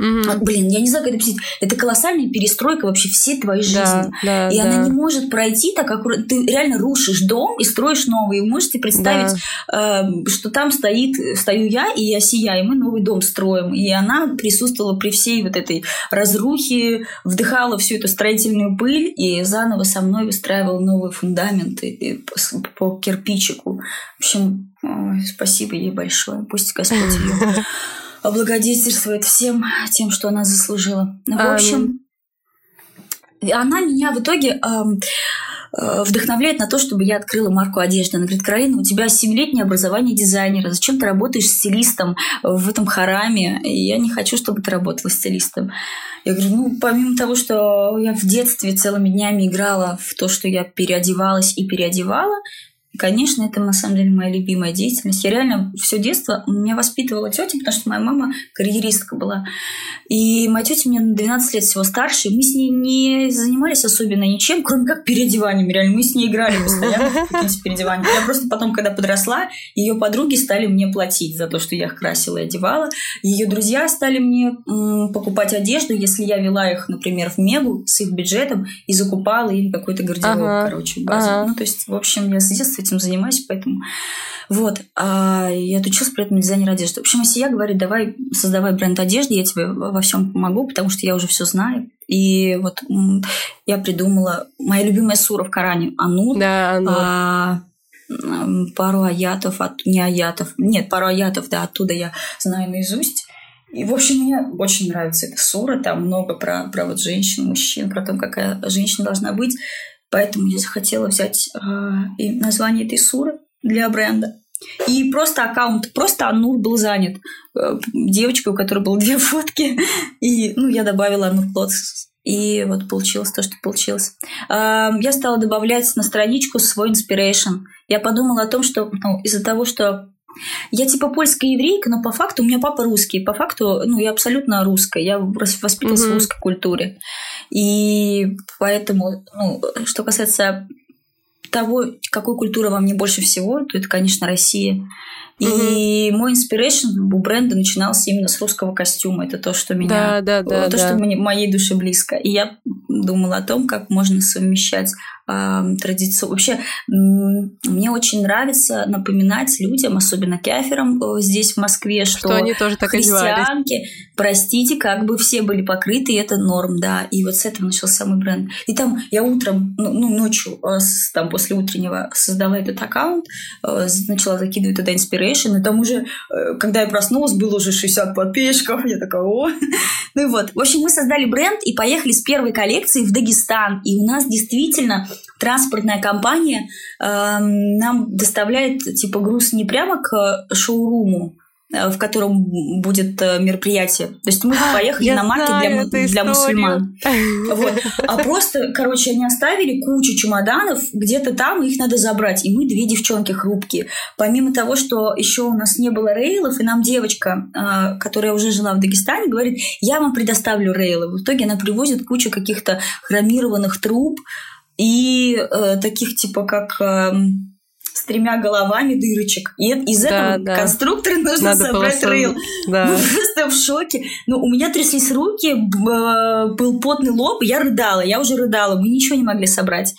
Угу. Блин, я не знаю, как это объяснить. Это колоссальная перестройка вообще всей твоей жизни. Да, да, и да. она не может пройти так, как ты реально рушишь дом и строишь новый. И можете представить, да. э, что там стоит, стою я и я сияю, и мы новый дом строим. И она присутствовала при всей вот этой разрухе, вдыхала всю эту строительную пыль и заново со мной выстраивала новые фундаменты по, кирпичику. В общем, спасибо ей большое. Пусть Господь ее облагодетельствует всем тем, что она заслужила. В общем, она меня в итоге э, вдохновляет на то, чтобы я открыла марку одежды. Она говорит, Каролина, у тебя 7-летнее образование дизайнера. Зачем ты работаешь стилистом в этом хараме? Я не хочу, чтобы ты работала стилистом. Я говорю, ну, помимо того, что я в детстве целыми днями играла в то, что я переодевалась и переодевала, Конечно, это на самом деле моя любимая деятельность. Я реально все детство меня воспитывала тетя, потому что моя мама карьеристка была. И моя тетя мне на 12 лет всего старше. Мы с ней не занимались особенно ничем, кроме как переодеванием. Реально, мы с ней играли постоянно в переодевания. Я просто потом, когда подросла, ее подруги стали мне платить за то, что я их красила и одевала. Ее друзья стали мне покупать одежду, если я вела их, например, в Мегу с их бюджетом и закупала им какой-то гардероб, ага. короче, базу. Ага. Ну, то есть, в общем, я с детства этим занимаюсь, поэтому вот. А я отучилась при этом дизайнер одежды. В общем, если я говорю, давай создавай бренд одежды, я тебе во всем помогу, потому что я уже все знаю. И вот я придумала моя любимая сура в Коране Анур. Да, Анур. А, пару аятов, от, не аятов, нет, пару аятов, да, оттуда я знаю наизусть. И, в общем, мне очень нравится эта сура, там много про, про вот женщин, мужчин, про то, какая женщина должна быть. Поэтому я захотела взять э, название этой суры для бренда. И просто аккаунт, просто Анур был занят э, девочкой, у которой было две фотки. И ну, я добавила Анур Плотс. И вот получилось то, что получилось. Э, я стала добавлять на страничку свой inspiration. Я подумала о том, что ну, из-за того, что я типа польская еврейка, но по факту у меня папа русский. По факту, ну, я абсолютно русская. Я воспитывалась mm-hmm. в русской культуре. И поэтому, ну, что касается того, какой культуры вам не больше всего, то это, конечно, Россия. И mm-hmm. мой inspiration у бренда начинался именно с русского костюма. Это то, что меня, да, да, да, то, да. что мне, моей душе близко. И я думала о том, как можно совмещать традицию. Вообще, мне очень нравится напоминать людям, особенно кеферам э, здесь в Москве, что, что они тоже так христианки, одевались. простите, как бы все были покрыты, и это норм, да. И вот с этого начался мой бренд. И там я утром, ну, ну ночью, э, там после утреннего создала этот аккаунт, э, начала закидывать туда inspiration, и там уже, когда я проснулась, было уже 60 подписчиков, я такая, о. Ну и вот. В общем, мы создали бренд и поехали с первой коллекции в Дагестан. И у нас действительно транспортная компания э, нам доставляет типа груз не прямо к шоуруму, э, в котором будет э, мероприятие. То есть мы поехали Я на маркет для, для мусульман. Вот. А просто, короче, они оставили кучу чемоданов где-то там, их надо забрать. И мы две девчонки хрупкие. Помимо того, что еще у нас не было рейлов, и нам девочка, э, которая уже жила в Дагестане, говорит, я вам предоставлю рейлы. В итоге она привозит кучу каких-то хромированных труб, и э, таких типа как э, с тремя головами дырочек. И из да, этого да. конструктора нужно Надо собрать рейл. Да. Мы просто в шоке. Ну, у меня тряслись руки, э, был потный лоб, я рыдала, я уже рыдала, мы ничего не могли собрать.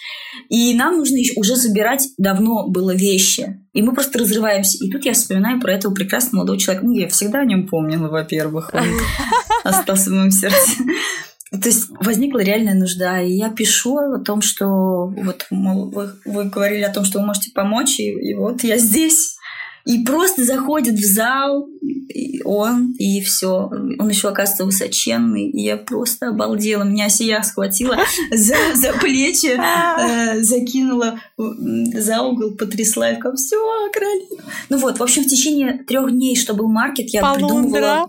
И нам нужно уже забирать давно было вещи. И мы просто разрываемся. И тут я вспоминаю про этого прекрасного молодого человека. Ну, я всегда о нем помнила, во-первых. Он остался в моем сердце. То есть возникла реальная нужда, и я пишу о том, что вот мол, вы, вы говорили о том, что вы можете помочь, и, и вот я здесь. И просто заходит в зал и он, и все. Он еще оказывается высоченный. И я просто обалдела. Меня сия схватила за, за плечи, э, закинула за угол, потрясла. Я такая, все, Каролина. Ну вот, в общем, в течение трех дней, что был маркет, я придумывала,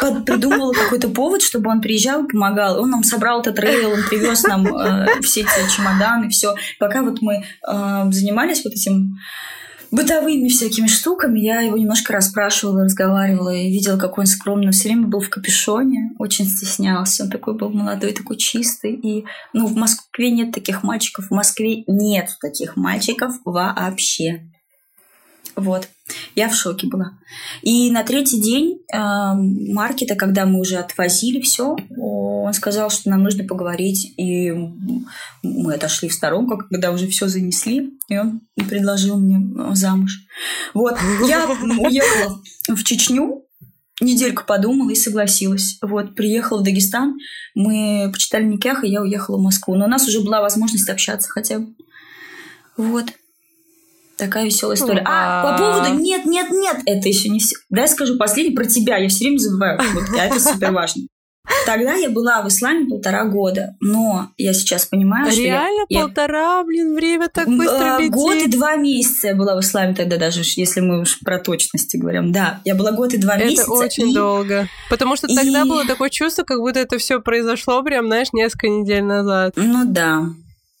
под, придумывала какой-то повод, чтобы он приезжал и помогал. Он нам собрал этот рейл, он привез нам э, все эти чемоданы, все. Пока вот мы э, занимались вот этим бытовыми всякими штуками. Я его немножко расспрашивала, разговаривала и видела, какой он скромный. Все время был в капюшоне, очень стеснялся. Он такой был молодой, такой чистый. И, ну, в Москве нет таких мальчиков. В Москве нет таких мальчиков вообще. Вот. Я в шоке была. И на третий день э, маркета, когда мы уже отвозили все, он сказал, что нам нужно поговорить. И мы отошли в сторонку, когда уже все занесли. И он предложил мне э, замуж. Вот. Я уехала в Чечню, недельку подумала и согласилась. Вот, приехала в Дагестан, мы почитали Никях, и я уехала в Москву. Но у нас уже была возможность общаться хотя бы. Вот. Такая веселая история. А, по поводу нет, нет, нет, это еще не все. Дай скажу последний про тебя. Я все время забываю. Вот, а это супер важно. Тогда я была в исламе полтора года, но я сейчас понимаю, что Реально я, полтора, я, блин, время так быстро летит. Год и два месяца я была в исламе тогда даже, если мы уж про точности говорим. Да, я была год и два это месяца. Это очень и... долго. Потому что тогда и... было такое чувство, как будто это все произошло прям, знаешь, несколько недель назад. Ну да.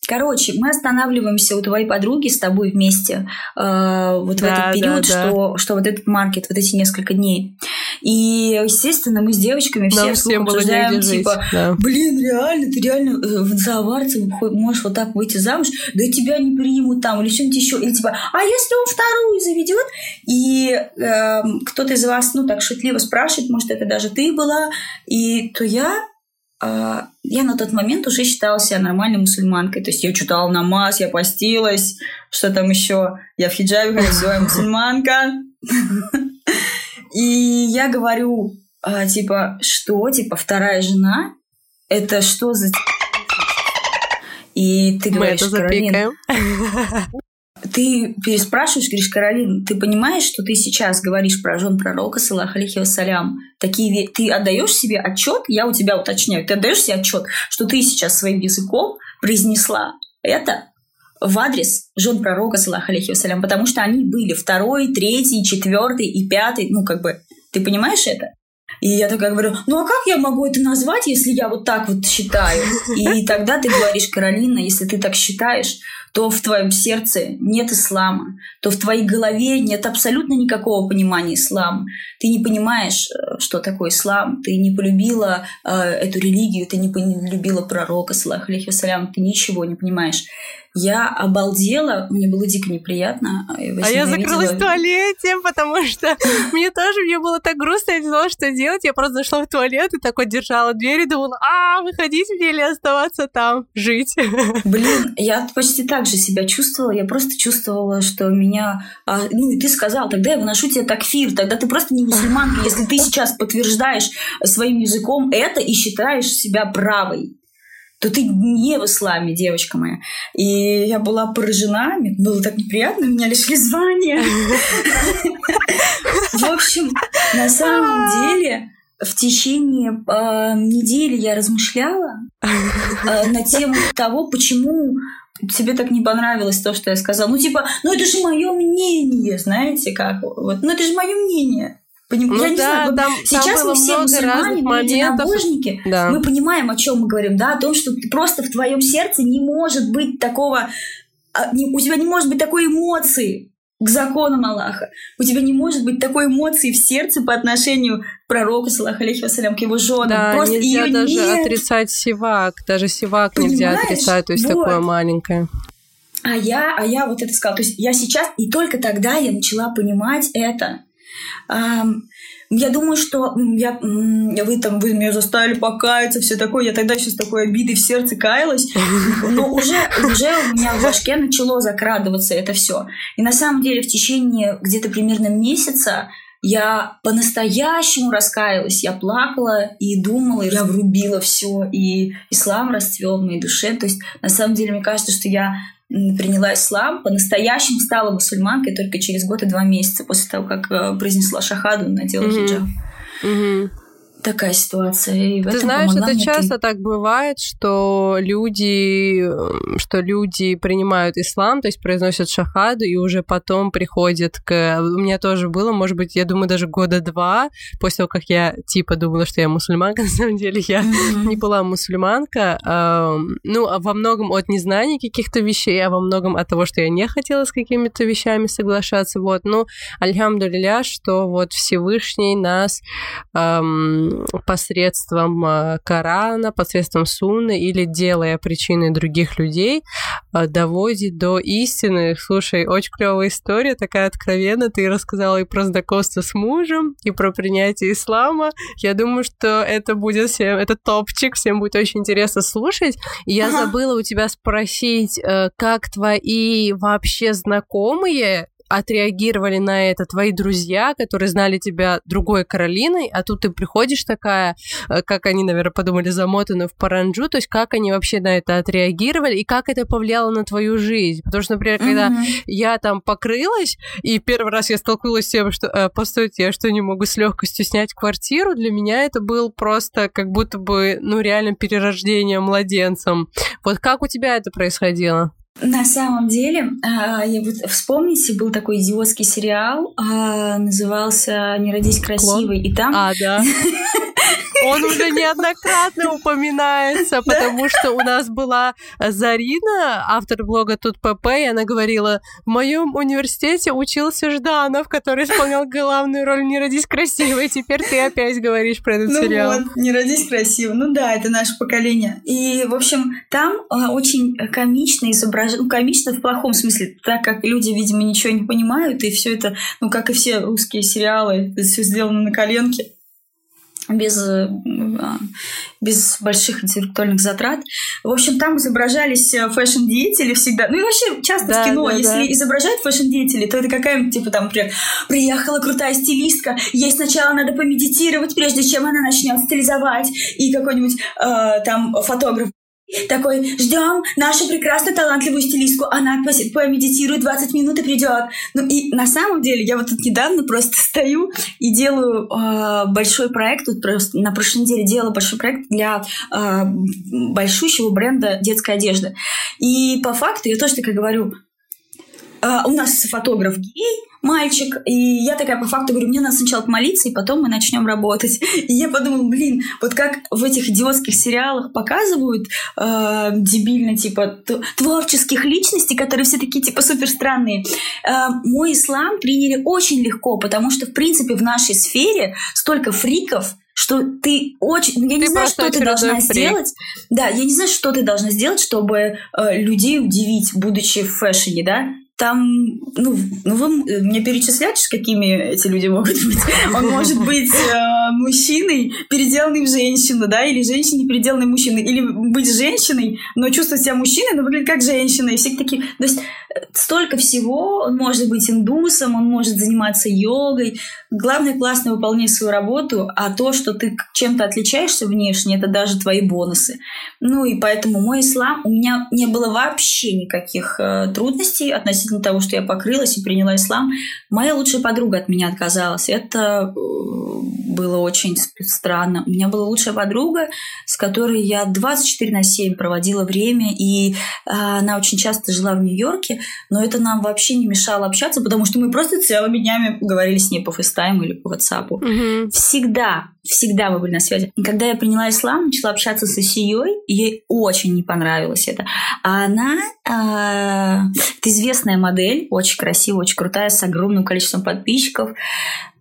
Короче, мы останавливаемся у твоей подруги с тобой вместе э, вот да, в этот период, да, что, да. что вот этот маркет, вот эти несколько дней. И, естественно, мы с девочками все Нам всем обсуждаем, типа, да. блин, реально, ты реально э, в заварце можешь вот так выйти замуж, да тебя не примут там, или что-нибудь еще, или типа, а если он вторую заведет? И э, кто-то из вас, ну, так шутливо спрашивает, может, это даже ты была, и то я я на тот момент уже считала себя нормальной мусульманкой. То есть я читала намаз, я постилась, что там еще. Я в хиджабе я мусульманка. И я говорю, а, типа, что? Типа, вторая жена? Это что за... И ты говоришь, Мы это запикаем ты переспрашиваешь, говоришь, Каролин, ты понимаешь, что ты сейчас говоришь про жен пророка, саллах алейхи вассалям, такие, ты отдаешь себе отчет, я у тебя уточняю, ты отдаешь себе отчет, что ты сейчас своим языком произнесла это в адрес жен пророка, саллах алейхи вассалям, потому что они были второй, третий, четвертый и пятый, ну, как бы, ты понимаешь это? И я такая говорю, ну а как я могу это назвать, если я вот так вот считаю? И тогда ты говоришь, Каролина, если ты так считаешь, то в твоем сердце нет ислама, то в твоей голове нет абсолютно никакого понимания ислама. Ты не понимаешь, э, что такое ислам, ты не полюбила э, эту религию, ты не полюбила пророка, саллаху алейхи ты ничего не понимаешь. Я обалдела, мне было дико неприятно. А я закрылась в туалете, потому что мне тоже мне было так грустно, я не знала, что делать. Я просто зашла в туалет и такой держала дверь и думала, а, выходить мне или оставаться там, жить. Блин, я почти так же себя чувствовала. Я просто чувствовала, что меня... А, ну, и ты сказал, тогда я выношу тебе такфир, тогда ты просто не мусульманка, если ты сейчас подтверждаешь своим языком это и считаешь себя правой то ты не в исламе, девочка моя. И я была поражена, мне было так неприятно, меня лишили звания. В общем, на самом деле, в течение э, недели я размышляла э, на тему того, почему тебе так не понравилось то, что я сказала. Ну, типа, ну это же мое мнение, знаете как? Вот, ну это же мое мнение. Поним... Ну, я не да, знаю, там, сейчас там мы все мусульмане, мы единобожники, да. мы понимаем, о чем мы говорим, да, о том, что просто в твоем сердце не может быть такого, а, у тебя не может быть такой эмоции к законам Аллаха. У тебя не может быть такой эмоции в сердце по отношению к пророку, саллаху алейхи вассалям, к его женам. Да, Просто нельзя даже нет. отрицать сивак. Даже сивак Понимаешь? нельзя отрицать, то есть вот. такое маленькое. А я, а я вот это сказала. То есть я сейчас, и только тогда я начала понимать это. Я думаю, что я, вы там вы меня заставили покаяться, все такое. Я тогда еще с такой обидой в сердце каялась. Но уже, уже у меня в башке начало закрадываться это все. И на самом деле в течение где-то примерно месяца я по-настоящему раскаялась, я плакала и думала, я врубила все, и ислам расцвел в моей душе. То есть, на самом деле, мне кажется, что я приняла ислам, по-настоящему стала мусульманкой только через год и два месяца после того, как э, произнесла шахаду, надела mm-hmm. хиджаб. Mm-hmm. Такая ситуация. И Ты знаешь, это часто ты. так бывает, что люди, что люди принимают ислам, то есть произносят шахаду, и уже потом приходят к... У меня тоже было, может быть, я думаю, даже года два, после того, как я типа думала, что я мусульманка, на самом деле я mm-hmm. не была мусульманка. Ну, а во многом от незнания каких-то вещей, а во многом от того, что я не хотела с какими-то вещами соглашаться. Вот, ну, альхамдулиля, что вот Всевышний нас посредством э, Корана, посредством Сунны или делая причиной других людей, э, доводит до истины. Слушай, очень клевая история, такая откровенная. Ты рассказала и про знакомство с мужем, и про принятие ислама. Я думаю, что это будет всем, это топчик, всем будет очень интересно слушать. И я ага. забыла у тебя спросить, э, как твои вообще знакомые отреагировали на это твои друзья, которые знали тебя другой Каролиной, а тут ты приходишь такая, э, как они, наверное, подумали, замотанную в паранджу, то есть как они вообще на это отреагировали и как это повлияло на твою жизнь. Потому что, например, когда mm-hmm. я там покрылась, и первый раз я столкнулась с тем, что, э, постойте, я что, не могу с легкостью снять квартиру, для меня это был просто как будто бы, ну, реально перерождение младенцем. Вот как у тебя это происходило? На самом деле, а, я вот вспомните, был такой идиотский сериал, а, назывался «Не родись красивой», и там... А, да. Он уже неоднократно упоминается, потому что у нас была Зарина, автор блога Тут ПП, и она говорила, в моем университете учился Жданов, который исполнял главную роль «Не родись красивой». Теперь ты опять говоришь про этот ну сериал. Вот, «Не родись красивой». Ну да, это наше поколение. И, в общем, там а, очень комично изображено, ну, комично в плохом смысле, так как люди, видимо, ничего не понимают, и все это, ну, как и все русские сериалы, это все сделано на коленке без, э, а, без больших интеллектуальных затрат. В общем, там изображались э, фэшн-деятели всегда. Ну и вообще часто да, в кино, да, если да. изображают фэшн-деятелей, то это какая-нибудь, типа, там, например, приехала крутая стилистка, ей сначала надо помедитировать, прежде чем она начнет стилизовать, и какой-нибудь э, там фотограф такой, ждем нашу прекрасную талантливую стилистку, она помедитирует 20 минут и придет. Ну и на самом деле я вот тут недавно просто стою и делаю э, большой проект, тут просто на прошлой неделе делала большой проект для э, большущего бренда детской одежды. И по факту я тоже так говорю, э, у нас фотограф гей, мальчик. И я такая по факту говорю, мне надо сначала помолиться, и потом мы начнем работать. И я подумала, блин, вот как в этих идиотских сериалах показывают э, дебильно, типа, творческих личностей, которые все такие, типа, супер странные. Э, мой ислам приняли очень легко, потому что, в принципе, в нашей сфере столько фриков, что ты очень... Я ты не знаю, что ты должна фрик. сделать. Да, я не знаю, что ты должна сделать, чтобы э, людей удивить, будучи в фэшне, да? Там, ну, ну вы мне перечислять, какими эти люди могут быть. Он может быть э, мужчиной, переделанный в женщину, да, или женщиной, переделанной в мужчину, или быть женщиной, но чувствовать себя мужчиной, но выглядит как женщина, и все такие... То есть э, столько всего, он может быть индусом, он может заниматься йогой. Главное, классно выполнять свою работу, а то, что ты чем-то отличаешься внешне, это даже твои бонусы. Ну и поэтому мой ислам, у меня не было вообще никаких э, трудностей относительно относительно того, что я покрылась и приняла ислам, моя лучшая подруга от меня отказалась. Это э, было очень странно. У меня была лучшая подруга, с которой я 24 на 7 проводила время, и а, она очень часто жила в Нью-Йорке, но это нам вообще не мешало общаться, потому что мы просто целыми днями говорили с ней по фейстайму или по WhatsApp. Угу. Всегда, всегда мы были на связи. И когда я приняла ислам, начала общаться с Исией, ей очень не понравилось это. А она, а, это известная модель, очень красивая, очень крутая, с огромным количеством подписчиков.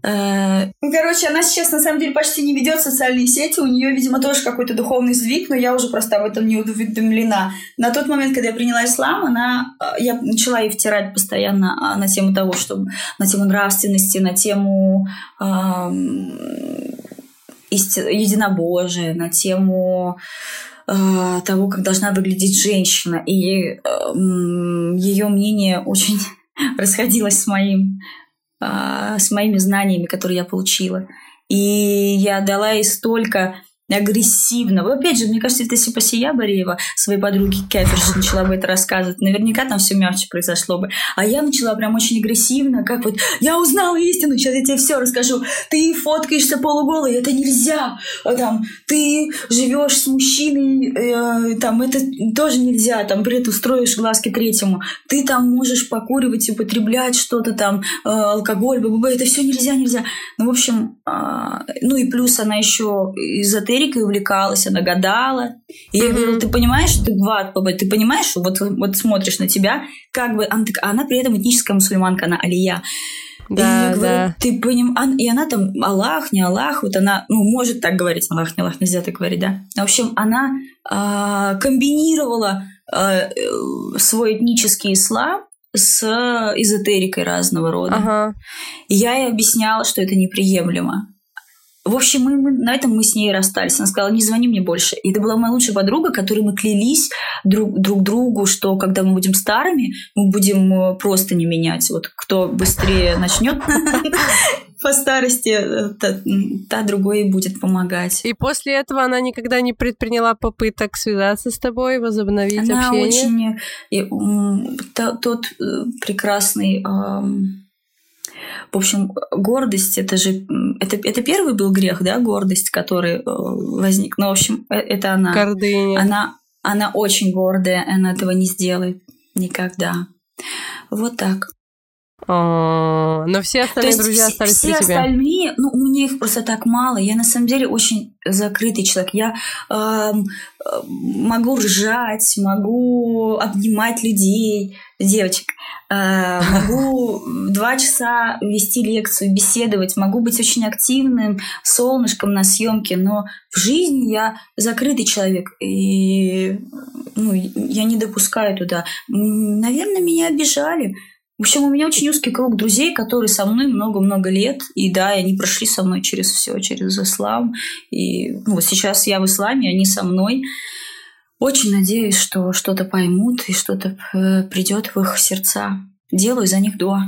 Э, ну, короче, она сейчас на самом деле почти не ведет социальные сети. У нее, видимо, тоже какой-то духовный сдвиг, но я уже просто об этом не уведомлена. На тот момент, когда я приняла ислам, она, э, я начала ей втирать постоянно а, на тему того, что на тему нравственности, на тему э, единобожия, на тему э, того, как должна выглядеть женщина. И э, ее мнение очень расходилось с моим. А, с моими знаниями, которые я получила. И я дала ей столько агрессивно. Опять же, мне кажется, это если бы я Бореева своей подруге Кеферши начала бы это рассказывать, наверняка там все мягче произошло бы. А я начала прям очень агрессивно, как вот я узнала истину, сейчас я тебе все расскажу. Ты фоткаешься полуголой, это нельзя. А там, ты живешь с мужчиной, э, там, это тоже нельзя. Там, при этом строишь глазки третьему. Ты там можешь покуривать, употреблять что-то там, э, алкоголь, б, б, б, это все нельзя, нельзя. Ну, в общем, э, ну и плюс она еще эзотерикой увлекалась, она гадала. И я говорю, ты понимаешь, что ты в ад попадешь? Ты понимаешь, что вот, вот смотришь на тебя, как бы, она, она при этом этническая мусульманка, она алия. Да, и я говорю, да. ты понимаешь, и она там Аллах, не Аллах, вот она, ну, может так говорить, Аллах, не Аллах, нельзя так говорить, да. В общем, она а, комбинировала а, свой этнический ислам с эзотерикой разного рода. Ага. И я ей объясняла, что это неприемлемо. В общем, мы, мы, на этом мы с ней расстались. Она сказала, не звони мне больше. И это была моя лучшая подруга, которой мы клялись друг, друг другу, что когда мы будем старыми, мы будем э, просто не менять. Вот кто быстрее начнет по старости, э, та, та другой будет помогать. И после этого она никогда не предприняла попыток связаться с тобой, возобновить она общение? Она очень... Тот э, прекрасный в общем, гордость это же это, это первый был грех, да, гордость, который э, возник. Ну, в общем, э, это она. Гордыня. Она, она очень гордая, она этого не сделает никогда. Вот так. О, но все остальные друзья остались все при тебе. остальные, ну, у меня их просто так мало. Я на самом деле очень закрытый человек. Я э, могу ржать, могу обнимать людей, девочек. Э, могу два часа вести лекцию, беседовать, могу быть очень активным, солнышком на съемке, но в жизни я закрытый человек, и ну, я не допускаю туда. Наверное, меня обижали. В общем, у меня очень узкий круг друзей, которые со мной много-много лет. И да, они прошли со мной через все, через ислам. И ну, вот сейчас я в исламе, они со мной. Очень надеюсь, что что-то поймут и что-то э, придет в их сердца. Делаю за них дуа.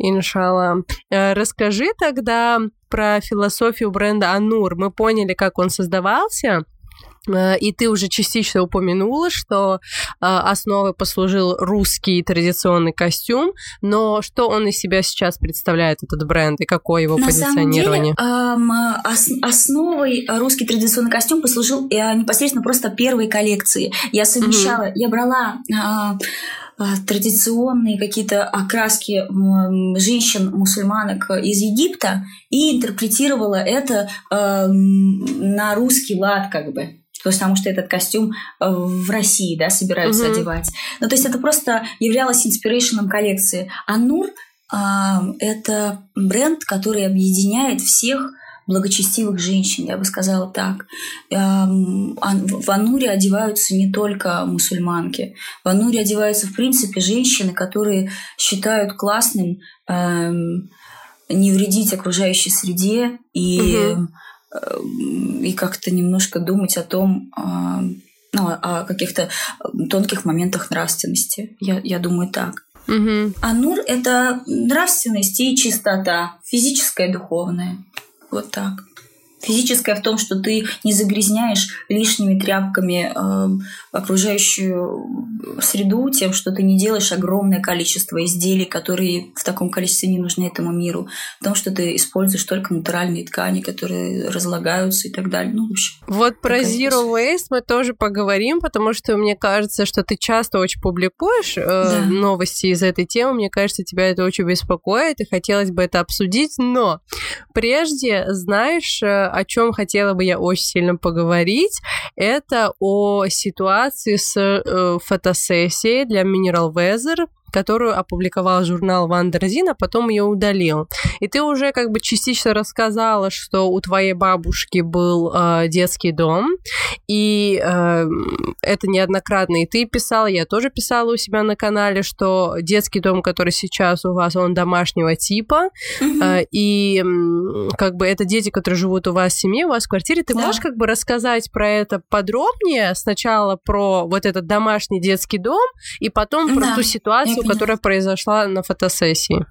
Иншалла. Э, расскажи тогда про философию бренда Анур. Мы поняли, как он создавался. Э, и ты уже частично упомянула, что э, основой послужил русский традиционный костюм, но что он из себя сейчас представляет, этот бренд, и какое его На позиционирование? Самом деле, основой русский традиционный костюм послужил э, непосредственно просто первой коллекции. Я совмещала, mm-hmm. я брала традиционные какие-то окраски женщин-мусульманок из Египта и интерпретировала это э, на русский лад как бы потому что этот костюм э, в России, да, собираются угу. одевать. Ну, то есть это просто являлось инспирейшеном коллекции. А Нур это бренд, который объединяет всех благочестивых женщин, я бы сказала так. В Ануре одеваются не только мусульманки. В Ануре одеваются, в принципе, женщины, которые считают классным эм, не вредить окружающей среде и угу и как-то немножко думать о том, а, ну, о каких-то тонких моментах нравственности. Я, я думаю так. Угу. Анур – это нравственность и чистота, физическая и духовная. Вот так. Физическое в том, что ты не загрязняешь лишними тряпками э, окружающую среду тем, что ты не делаешь огромное количество изделий, которые в таком количестве не нужны этому миру, в том, что ты используешь только натуральные ткани, которые разлагаются и так далее. Ну, в общем, вот про Zero Waste мы тоже поговорим, потому что мне кажется, что ты часто очень публикуешь э, да. новости из этой темы. Мне кажется, тебя это очень беспокоит, и хотелось бы это обсудить. Но прежде, знаешь, э, о чем хотела бы я очень сильно поговорить, это о ситуации с э, фотосессией для Mineral Weather которую опубликовал журнал Wonderzine, а потом ее удалил. И ты уже как бы частично рассказала, что у твоей бабушки был э, детский дом, и э, это неоднократно. И ты писала, я тоже писала у себя на канале, что детский дом, который сейчас у вас, он домашнего типа, mm-hmm. э, и как бы это дети, которые живут у вас в семье, у вас в квартире. Ты да. можешь как бы рассказать про это подробнее? Сначала про вот этот домашний детский дом, и потом про да. ту ситуацию, которая произошла на фотосессии.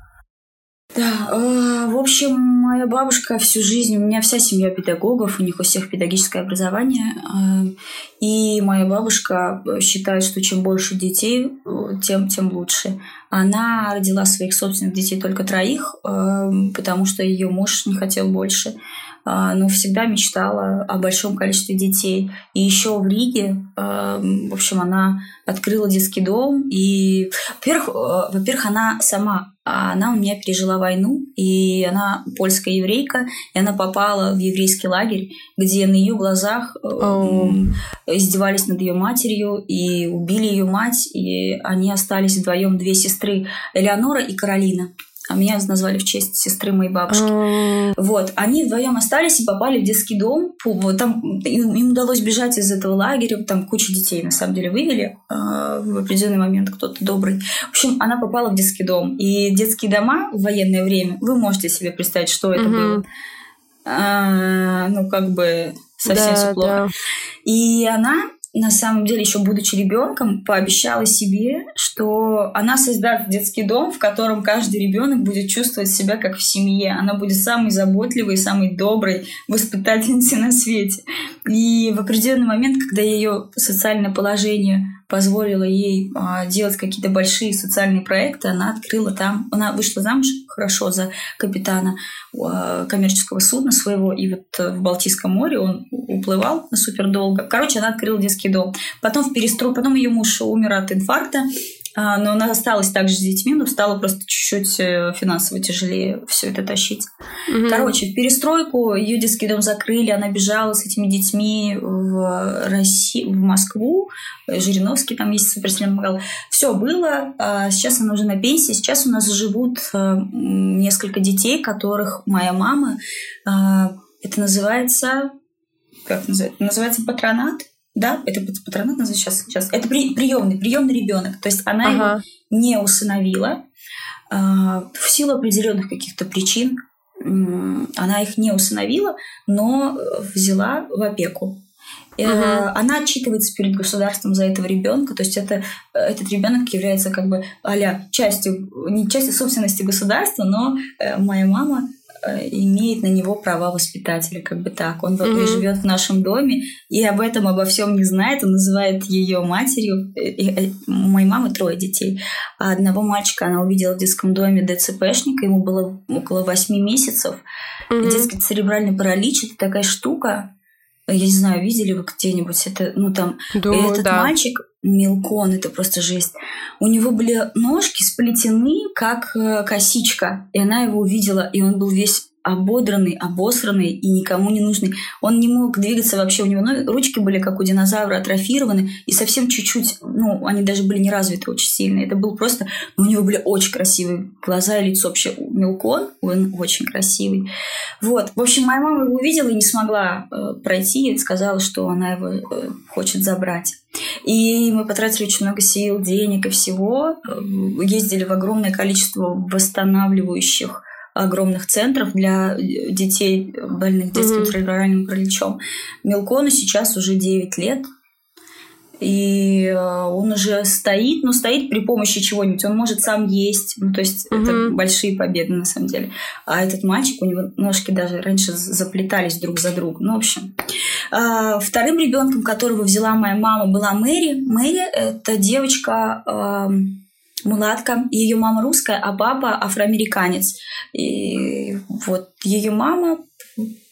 Да, э, в общем, моя бабушка всю жизнь, у меня вся семья педагогов, у них у всех педагогическое образование, э, и моя бабушка считает, что чем больше детей, э, тем, тем лучше. Она родила своих собственных детей только троих, потому что ее муж не хотел больше. А, но всегда мечтала о большом количестве детей. И еще в Риге, а, в общем, она открыла детский дом. И, во-первых, э, во-первых, она сама она у меня пережила войну, и она польская еврейка, и она попала в еврейский лагерь, где на ее глазах oh. издевались над ее матерью и убили ее мать, и они остались вдвоем две сестры Элеонора и Каролина а меня назвали в честь сестры моей бабушки. Mm. Вот, они вдвоем остались и попали в детский дом. Там им, им удалось бежать из этого лагеря, там куча детей на самом деле вывели э, в определенный момент, кто-то добрый. В общем, она попала в детский дом. И детские дома в военное время, вы можете себе представить, что это mm-hmm. было. А, ну, как бы совсем да, все плохо. Да. И она на самом деле, еще будучи ребенком, пообещала себе, что она создаст детский дом, в котором каждый ребенок будет чувствовать себя как в семье. Она будет самой заботливой, самой доброй воспитательницей на свете. И в определенный момент, когда ее социальное положение позволило ей а, делать какие-то большие социальные проекты. Она открыла там, она вышла замуж хорошо за капитана коммерческого судна своего, и вот в Балтийском море он уплывал супер долго. Короче, она открыла детский дом. Потом в перестрой, потом ее муж умер от инфаркта, но она осталась также с детьми, но стало просто чуть-чуть э, финансово тяжелее все это тащить. Угу. Короче, в перестройку ее детский дом закрыли, она бежала с этими детьми в Россию, в Москву, Жириновский там есть суперсильный магал. Все было, а сейчас она уже на пенсии, сейчас у нас живут э, несколько детей, которых моя мама, а, это называется, как называется, называется патронат, да, это патронат называется сейчас, сейчас. Это при, приемный, приемный ребенок. То есть она ага. его не усыновила э, в силу определенных каких-то причин. Э, она их не усыновила, но взяла в опеку. Uh-huh. Она отчитывается перед государством за этого ребенка, то есть это, этот ребенок является как бы а частью, не частью собственности государства, но э, моя мама имеет на него права воспитателя, как бы так. Он mm-hmm. живет в нашем доме и об этом обо всем не знает. Он называет ее матерью. И, и, у моей мамы трое детей. А одного мальчика она увидела в детском доме ДЦПшника, ему было около восьми месяцев. Mm-hmm. Детский церебральный паралич это такая штука. Я не знаю, видели вы где-нибудь это, ну там, Думаю, этот да. мальчик Мелкон, это просто жесть. У него были ножки сплетены, как э, косичка. И она его увидела, и он был весь ободранный, обосранный и никому не нужный. Он не мог двигаться вообще. У него ну, ручки были, как у динозавра, атрофированы. И совсем чуть-чуть, ну, они даже были не развиты очень сильно. Это был просто... у него были очень красивые глаза и лицо. Вообще мелкон, он очень красивый. Вот. В общем, моя мама его увидела и не смогла э, пройти. И сказала, что она его э, хочет забрать. И мы потратили очень много сил, денег и всего. Э, ездили в огромное количество восстанавливающих огромных центров для детей, больных детским mm-hmm. церебральным параличом. Мелкону сейчас уже 9 лет. И э, он уже стоит, но стоит при помощи чего-нибудь. Он может сам есть. Ну, то есть mm-hmm. это большие победы на самом деле. А этот мальчик, у него ножки даже раньше заплетались друг за другом. Ну, в общем. А, вторым ребенком, которого взяла моя мама, была Мэри. Мэри это девочка мулатка, ее мама русская, а папа афроамериканец. И вот ее мама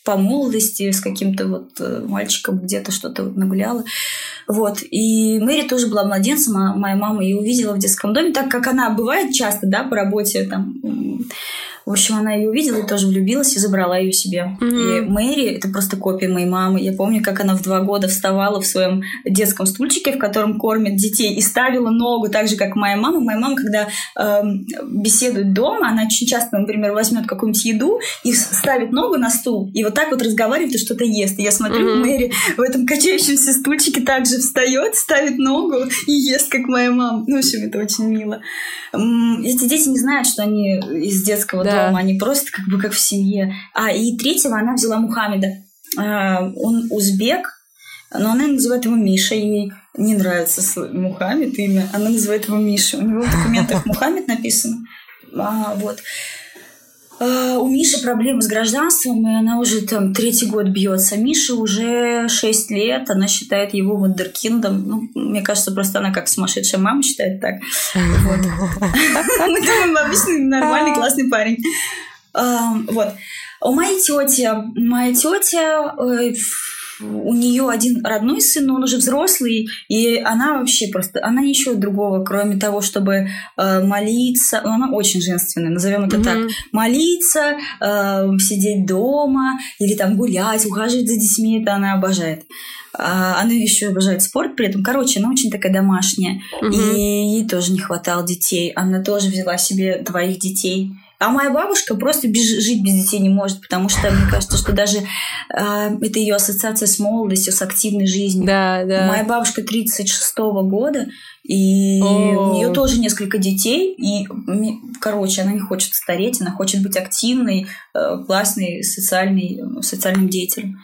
по молодости с каким-то вот э, мальчиком где-то что-то нагуляла. Вот. И Мэри тоже была младенцем, а моя мама ее увидела в детском доме, так как она бывает часто, да, по работе там в общем, она ее увидела и тоже влюбилась и забрала ее себе. Mm-hmm. И Мэри это просто копия моей мамы. Я помню, как она в два года вставала в своем детском стульчике, в котором кормят детей, и ставила ногу так же, как моя мама. Моя мама, когда э, беседует дома, она очень часто, например, возьмет какую-нибудь еду и ставит ногу на стул, и вот так вот разговаривает и что-то ест. И я смотрю, mm-hmm. Мэри в этом качающемся стульчике также встает, ставит ногу и ест, как моя мама. Ну, в общем, это очень мило. Эти дети не знают, что они из детского да. Дома, они просто как бы как в семье. А, и третьего она взяла Мухаммеда. А, он узбек, но она называет его Миша, ей не нравится Мухаммед имя, она называет его Миша. У него в документах Мухаммед написано. А, вот. Uh, у Миши проблемы с гражданством, и она уже там третий год бьется. Миша уже шесть лет, она считает его вундеркиндом. Ну, мне кажется, просто она как сумасшедшая мама считает так. Мы думаем, обычный нормальный, классный парень. Вот. У моей тети, моя тетя э, у нее один родной сын, но он уже взрослый, и она вообще просто, она ничего другого, кроме того, чтобы э, молиться, ну, она очень женственная, назовем это mm-hmm. так, молиться, э, сидеть дома или там гулять, ухаживать за детьми, это она обожает. А, она еще обожает спорт при этом. Короче, она очень такая домашняя. Угу. И ей тоже не хватало детей. Она тоже взяла себе двоих детей. А моя бабушка просто без, жить без детей не может, потому что мне кажется, что даже э, это ее ассоциация с молодостью, с активной жизнью. Да, да. Моя бабушка 36-го года, и О. у нее тоже несколько детей, и, короче, она не хочет стареть, она хочет быть активной, э, классной, социальной, социальным деятелем.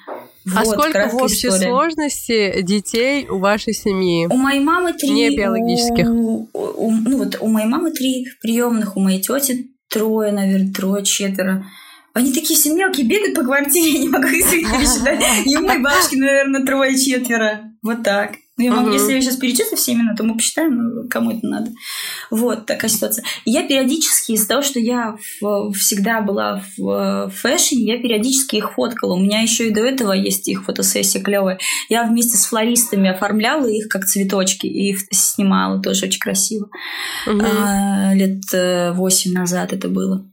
А вот, сколько в общей история. сложности детей у вашей семьи? У моей мамы три. Не биологических. У, у, ну вот у моей мамы три приемных, у моей тети трое, наверное, трое, четверо. Они такие все мелкие, бегают по квартире, я не могу их пересчитать. И моей бабушки, наверное, трое-четверо. Вот так. Ну, я могу, uh-huh. если я сейчас перечислю все имена, то мы посчитаем, кому это надо. Вот такая ситуация. Я периодически из-за того, что я в, всегда была в фэшне, я периодически их фоткала. У меня еще и до этого есть их фотосессия клевая. Я вместе с флористами оформляла их как цветочки и их снимала тоже очень красиво. Uh-huh. А, лет э, восемь назад это было.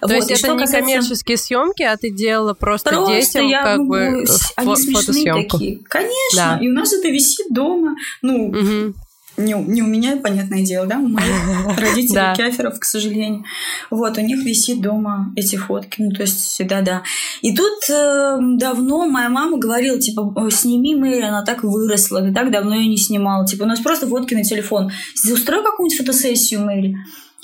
То вот, есть это не касается... коммерческие съемки, а ты делала просто, просто детям я, как ну, бы они фотосъемку. Такие. Конечно. Да. И у нас это висит дома. Ну, угу. Не, не у меня, понятное дело, да, у моих родителей кеферов, к сожалению. Вот, у них висит дома эти фотки, ну, то есть всегда, да. И тут э, давно моя мама говорила, типа, сними Мэри, она так выросла, ты так давно ее не снимала. Типа, у нас просто фотки на телефон. Устрой какую-нибудь фотосессию Мэри.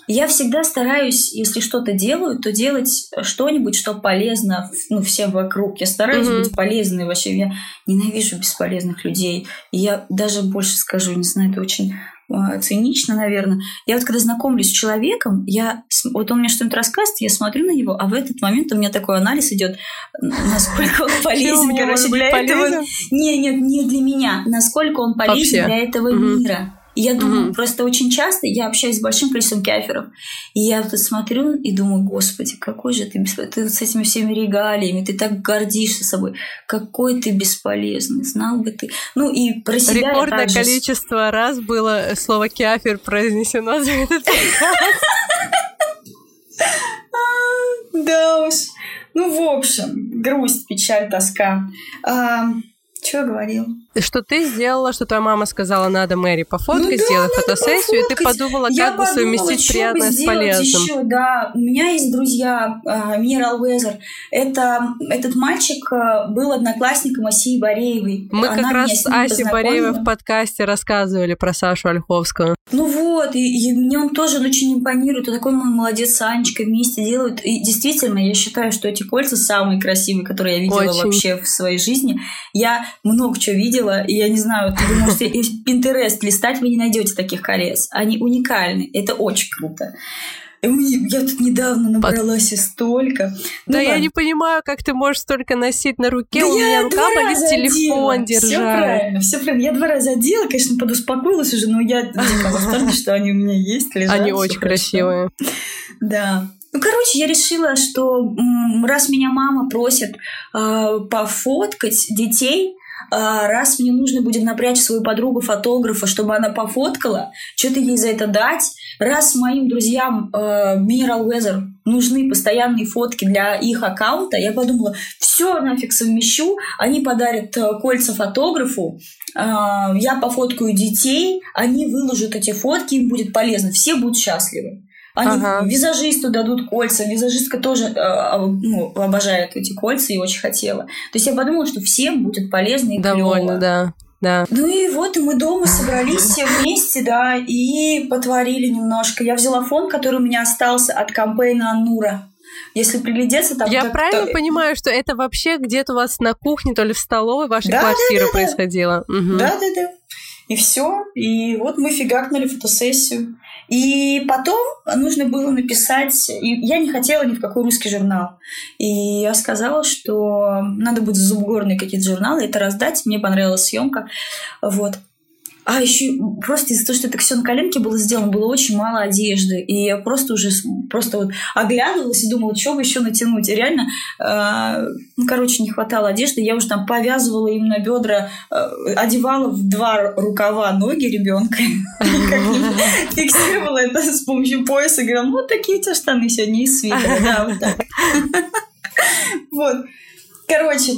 Я всегда стараюсь, если что-то делаю, то делать что-нибудь, что полезно ну, всем вокруг. Я стараюсь mm-hmm. быть полезной вообще. Я ненавижу бесполезных людей. И я даже больше скажу, не знаю, это очень э, цинично, наверное. Я вот когда знакомлюсь с человеком, я вот он мне что-нибудь рассказывает, я смотрю на него, а в этот момент у меня такой анализ идет, насколько он полезен, короче, для этого. Не, нет, не для меня, насколько он полезен для этого мира. И я думаю, угу. просто очень часто я общаюсь с большим количеством каферов, и я вот смотрю и думаю, господи, какой же ты ты с этими всеми регалиями, ты так гордишься собой, какой ты бесполезный, знал бы ты. Ну и про себя Рекордное также... количество раз было слово кафер произнесено за этот Да уж. Ну, в общем, грусть, печаль, тоска. Что я говорила? Что ты сделала, что твоя мама сказала, надо Мэри пофоткать, ну, да, сделай фотосессию, пофоткать. и ты подумала, как я бы подумала, совместить приятное с полезным. Еще, да, у меня есть друзья, uh, Уэзер. Это, этот мальчик uh, был одноклассником Асии Бореевой. Мы Она как раз с Асей Бореевой в подкасте рассказывали про Сашу Ольховскую. Ну вот, и, и мне он тоже очень импонирует. Он такой молодец с Анечкой вместе делают. И действительно, я считаю, что эти кольца самые красивые, которые я видела очень. вообще в своей жизни. Я много чего видела, и я не знаю, ты думаешь, Пинтерест листать вы не найдете таких колец. Они уникальны, это очень круто. Я тут недавно набралась Под... столько. Ну, да ладно. я не понимаю, как ты можешь столько носить на руке. Да У меня рука болит телефон держать. Все правильно, все правильно. Я два раза одела, конечно, подуспокоилась уже, но я дико восторге, что они у меня есть, лежат. Они очень красивые. Да. Ну, короче, я решила, что раз меня мама просит э, пофоткать детей, а, раз мне нужно будет напрячь свою подругу-фотографа, чтобы она пофоткала, что-то ей за это дать, раз моим друзьям э, Mineral Weather нужны постоянные фотки для их аккаунта, я подумала, все нафиг совмещу, они подарят э, кольца фотографу, э, я пофоткаю детей, они выложат эти фотки, им будет полезно, все будут счастливы. Они ага. визажисту дадут кольца. Визажистка тоже э, ну, обожает эти кольца и очень хотела. То есть я подумала, что всем будет полезно и Довольно, да. Да. Ну и вот и мы дома собрались все вместе, да, и потворили немножко. Я взяла фон, который у меня остался от кампейна Анура. Если приглядеться, там... Я правильно то... понимаю, что это вообще где-то у вас на кухне, то ли в столовой вашей да, квартиры да, да, происходило? Да, да, да. И все. И вот мы фигакнули фотосессию. И потом нужно было написать... И я не хотела ни в какой русский журнал. И я сказала, что надо будет зубгорные какие-то журналы это раздать. Мне понравилась съемка. Вот. А еще просто из-за того, что это все на коленке было сделано, было очень мало одежды. И я просто уже просто вот оглядывалась и думала, что бы еще натянуть. И реально, э, ну, короче, не хватало одежды. Я уже там повязывала им на бедра, э, одевала в два рукава ноги ребенка. Фиксировала это с помощью пояса. Говорила, ну, такие у тебя штаны сегодня из свитера. Да, вот так. Вот. Короче,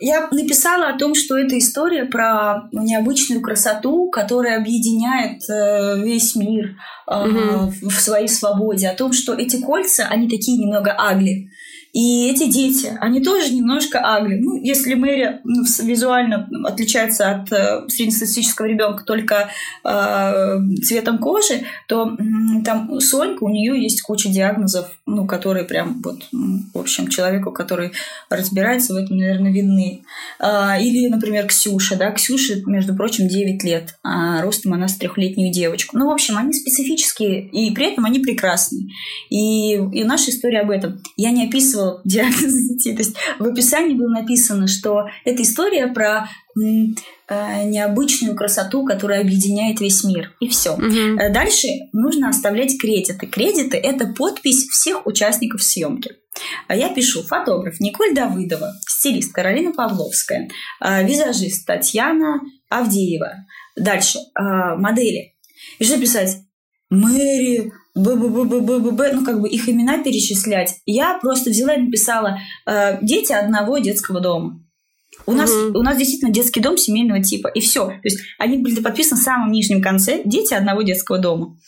я написала о том, что это история про необычную красоту, которая объединяет э, весь мир угу. в своей свободе, о том, что эти кольца, они такие немного агли. И эти дети, они тоже немножко агли. Ну, если Мэри ну, визуально отличается от э, среднестатистического ребенка только э, цветом кожи, то э, там Сонька, у нее есть куча диагнозов, ну, которые прям вот, в общем, человеку, который разбирается в этом, наверное, видны. Э, или, например, Ксюша, да, Ксюша, между прочим, 9 лет, а ростом она с трехлетнюю девочку. Ну, в общем, они специфические, и при этом они прекрасные. И, и наша история об этом. Я не описывала описывал диагноз детей. То есть в описании было написано, что это история про э, необычную красоту, которая объединяет весь мир. И все. Угу. Дальше нужно оставлять кредиты. Кредиты это подпись всех участников съемки. А я пишу фотограф Николь Давыдова, стилист Каролина Павловская, э, визажист Татьяна Авдеева. Дальше модели. И что писать? Мэри, б б б б б б б ну как бы их имена перечислять. Я просто взяла и написала э, дети одного детского дома. У, угу. нас, у нас действительно детский дом семейного типа. И все. То есть они были подписаны в самом нижнем конце дети одного детского дома.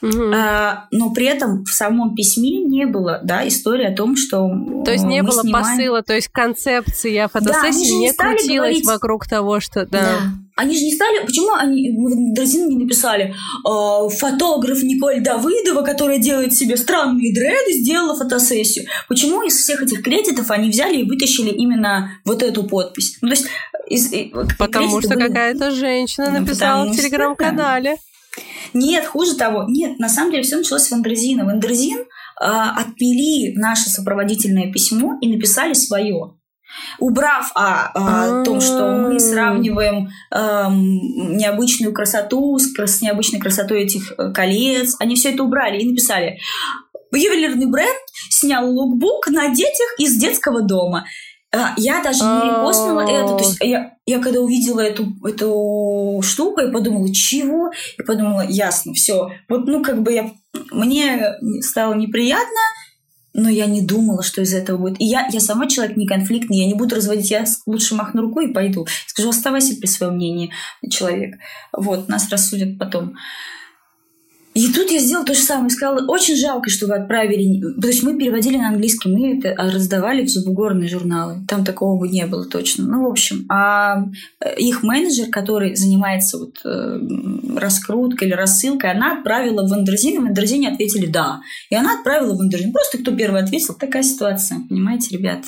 Угу. А, но при этом в самом письме не было да, истории о том, что То есть не было снимаем... посыла, то есть концепция фотосессии да, не, не крутилась говорить... вокруг того, что... Да. да. Они же не стали... Почему они в Дрозин не написали э, фотограф Николь Давыдова, которая делает себе странные дреды, сделала фотосессию? Почему из всех этих кредитов они взяли и вытащили именно вот эту подпись? Ну, то есть... Из, потому что были... какая-то женщина ну, написала в телеграм-канале. Нет, хуже того. Нет, на самом деле все началось с Wonderzine 'а. Wonderzine э, отпилили наше сопроводительное письмо и написали свое. Убрав о, о том, что мы сравниваем э, необычную красоту с, с необычной красотой этих э, колец, они все это убрали и написали ювелирный бренд снял лукбук на детях из детского дома. А, я даже не репостнула это. То есть я, я когда увидела эту, эту штуку, я подумала, чего? И подумала, ясно, все. Вот, ну, как бы я... Мне стало неприятно, но я не думала, что из этого будет. И я, я сама человек не конфликтный, я не буду разводить, я лучше махну рукой и пойду. Скажу, оставайся при своем мнении, человек. Вот, нас рассудят потом. И тут я сделала то же самое. Сказала, очень жалко, что вы отправили... То есть мы переводили на английский, мы это раздавали в зубугорные журналы. Там такого бы не было точно. Ну, в общем. А э, их менеджер, который занимается вот, э, раскруткой или рассылкой, она отправила в Андерзин, и в Андерзине ответили «да». И она отправила в Андерзин. Просто кто первый ответил, такая ситуация. Понимаете, ребят?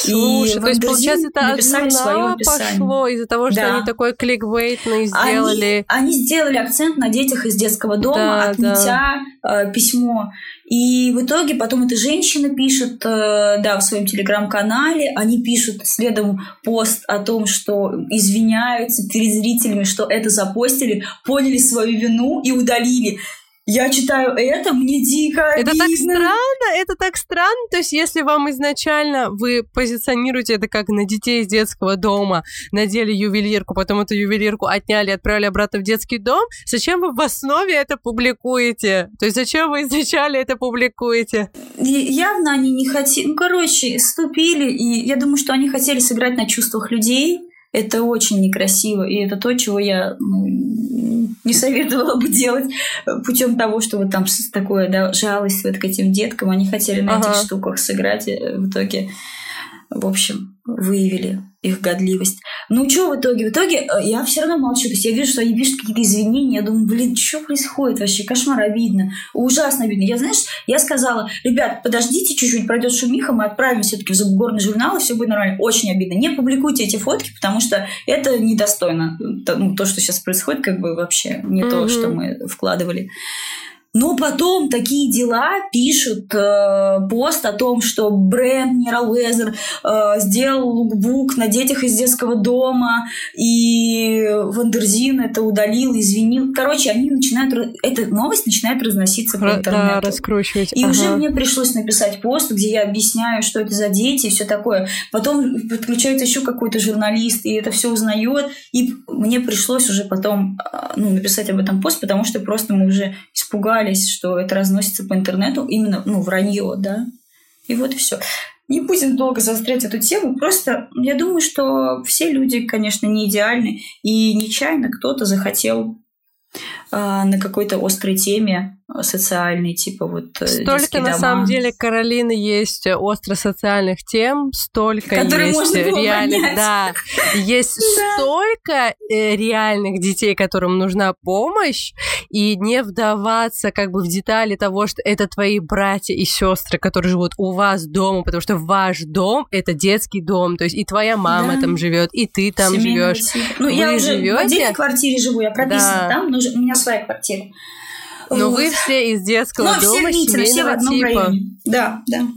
Слушай, и то есть, получается, это написали свое пошло из-за того, что да. они такой кликбейтный сделали. Они, они сделали акцент на детях из детского дома, да, отметя да. Э, письмо. И в итоге потом эта женщина пишет, э, да, в своем телеграм-канале, они пишут следом пост о том, что извиняются перед зрителями, что это запостили, поняли свою вину и удалили. Я читаю это, мне дико Это так странно, это так странно. То есть, если вам изначально вы позиционируете это как на детей из детского дома, надели ювелирку, потом эту ювелирку отняли, отправили обратно в детский дом, зачем вы в основе это публикуете? То есть, зачем вы изначально это публикуете? Явно они не хотели... Ну, короче, ступили, и я думаю, что они хотели сыграть на чувствах людей, это очень некрасиво, и это то, чего я ну, не советовала бы делать путем того, что вот там такое да, жалость вот к этим деткам, они хотели на ага. этих штуках сыграть, э, в итоге в общем, выявили их годливость. Ну, что в итоге? В итоге э, я все равно молчу. То есть я вижу, что они пишут какие-то извинения. Я думаю, блин, что происходит вообще? Кошмар, обидно. Ужасно обидно. Я, знаешь, я сказала, ребят, подождите чуть-чуть, пройдет шумиха, мы отправим все-таки в забугорный журнал, и все будет нормально. Очень обидно. Не публикуйте эти фотки, потому что это недостойно. Ну, то, что сейчас происходит, как бы вообще не mm-hmm. то, что мы вкладывали. Но потом такие дела пишут э, пост о том, что бренд Weather э, сделал лукбук на детях из детского дома, и Wonderzine это удалил, извинился. Короче, они начинают, эта новость начинает разноситься по интернету. Да, раскручивать. И ага. уже мне пришлось написать пост, где я объясняю, что это за дети и все такое. Потом подключается еще какой-то журналист, и это все узнает. И мне пришлось уже потом э, ну, написать об этом пост, потому что просто мы уже испугались испугались, что это разносится по интернету, именно, ну, вранье, да. И вот все. Не будем долго заострять эту тему, просто я думаю, что все люди, конечно, не идеальны, и нечаянно кто-то захотел э, на какой-то острой теме социальный, типа вот э, Столько на дома. самом деле, Каролины, есть остро-социальных тем, столько Которые есть реальных, понять. да, есть да. столько э, реальных детей, которым нужна помощь, и не вдаваться как бы в детали того, что это твои братья и сестры, которые живут у вас дома, потому что ваш дом это детский дом, то есть и твоя мама да. там живет, и ты там живешь. Ну, Вы я уже живете? в отдельной квартире живу, я прописана да. там, но у меня своя квартира. Но вот. вы все из детского Но дома, все Митина, все в одном типа. Районе. Да, да.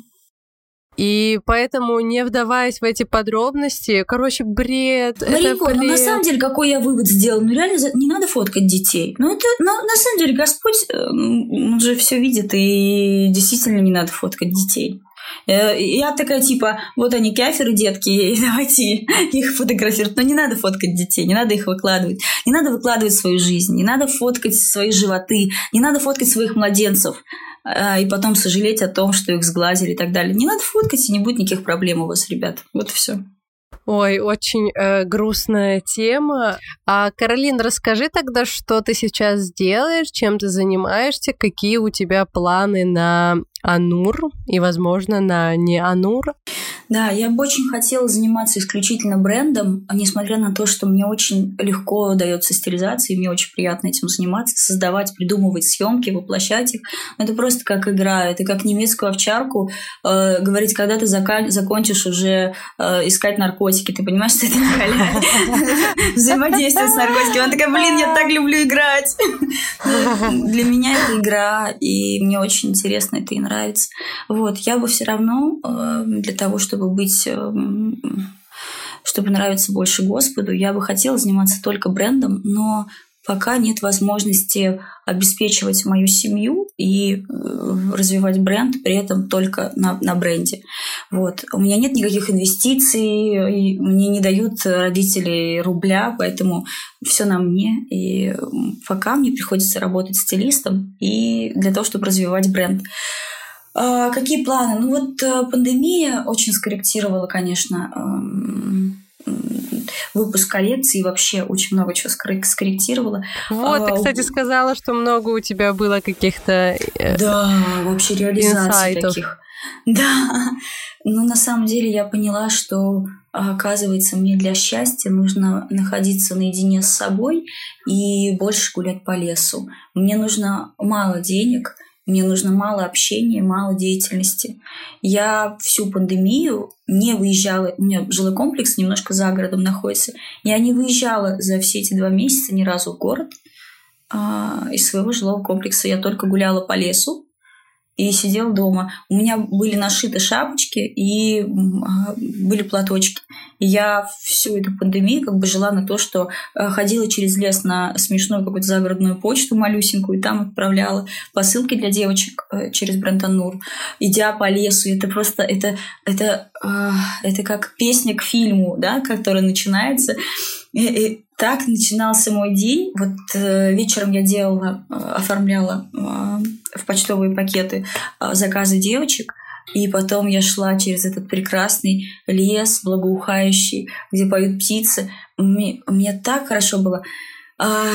И поэтому, не вдаваясь в эти подробности, короче, бред. Марико, это бред. ну на самом деле, какой я вывод сделал? Ну реально не надо фоткать детей. Ну это, ну, на самом деле, Господь, э, он же все видит, и действительно не надо фоткать детей. Э, я такая, типа, вот они, каферы, детки, давайте их фотографировать. Но не надо фоткать детей, не надо их выкладывать. Не надо выкладывать свою жизнь, не надо фоткать свои животы, не надо фоткать своих младенцев э, и потом сожалеть о том, что их сглазили и так далее. Не надо фоткать, и не будет никаких проблем у вас, ребят. Вот и все. Ой, очень э, грустная тема. А, Каролин, расскажи тогда, что ты сейчас делаешь, чем ты занимаешься, какие у тебя планы на Анур и, возможно, на не Анур. Да, я бы очень хотела заниматься исключительно брендом, несмотря на то, что мне очень легко дается стилизация, и мне очень приятно этим заниматься, создавать, придумывать съемки, воплощать их. Это просто как игра, это как немецкую овчарку э, говорить, когда ты зака- закончишь уже э, искать наркотики, ты понимаешь, что это взаимодействие с наркотиками. Она такая, блин, я так люблю играть. Для меня это игра, и мне очень интересно это и нравится. Вот, я бы все равно э, для того, чтобы быть э, чтобы нравиться больше Господу, я бы хотела заниматься только брендом, но пока нет возможности обеспечивать мою семью и э, развивать бренд при этом только на, на бренде. Вот. У меня нет никаких инвестиций, мне не дают родители рубля, поэтому все на мне. И пока мне приходится работать стилистом и для того, чтобы развивать бренд. А, какие планы? Ну вот э, пандемия очень скорректировала, конечно, эм, выпуск коллекции и вообще очень много чего скорректировала. Вот, ты, а, кстати, сказала, что много у тебя было каких-то э, Да, вообще реализаций таких. Да, но на самом деле я поняла, что оказывается, мне для счастья нужно находиться наедине с собой и больше гулять по лесу. Мне нужно мало денег, мне нужно мало общения, мало деятельности. Я всю пандемию не выезжала, у меня жилой комплекс немножко за городом находится. Я не выезжала за все эти два месяца ни разу в город а, из своего жилого комплекса. Я только гуляла по лесу, и сидел дома. У меня были нашиты шапочки и а, были платочки. Я всю эту пандемию как бы жила на то, что а, ходила через лес на смешную какую-то загородную почту малюсенькую, и там отправляла посылки для девочек э, через Брентанур, идя по лесу. Это просто, это, это, а, это как песня к фильму, да, который начинается. И, и так начинался мой день. Вот э, вечером я делала, э, оформляла э, в почтовые пакеты э, заказы девочек. И потом я шла через этот прекрасный лес, благоухающий, где поют птицы. Мне, мне так хорошо было. А,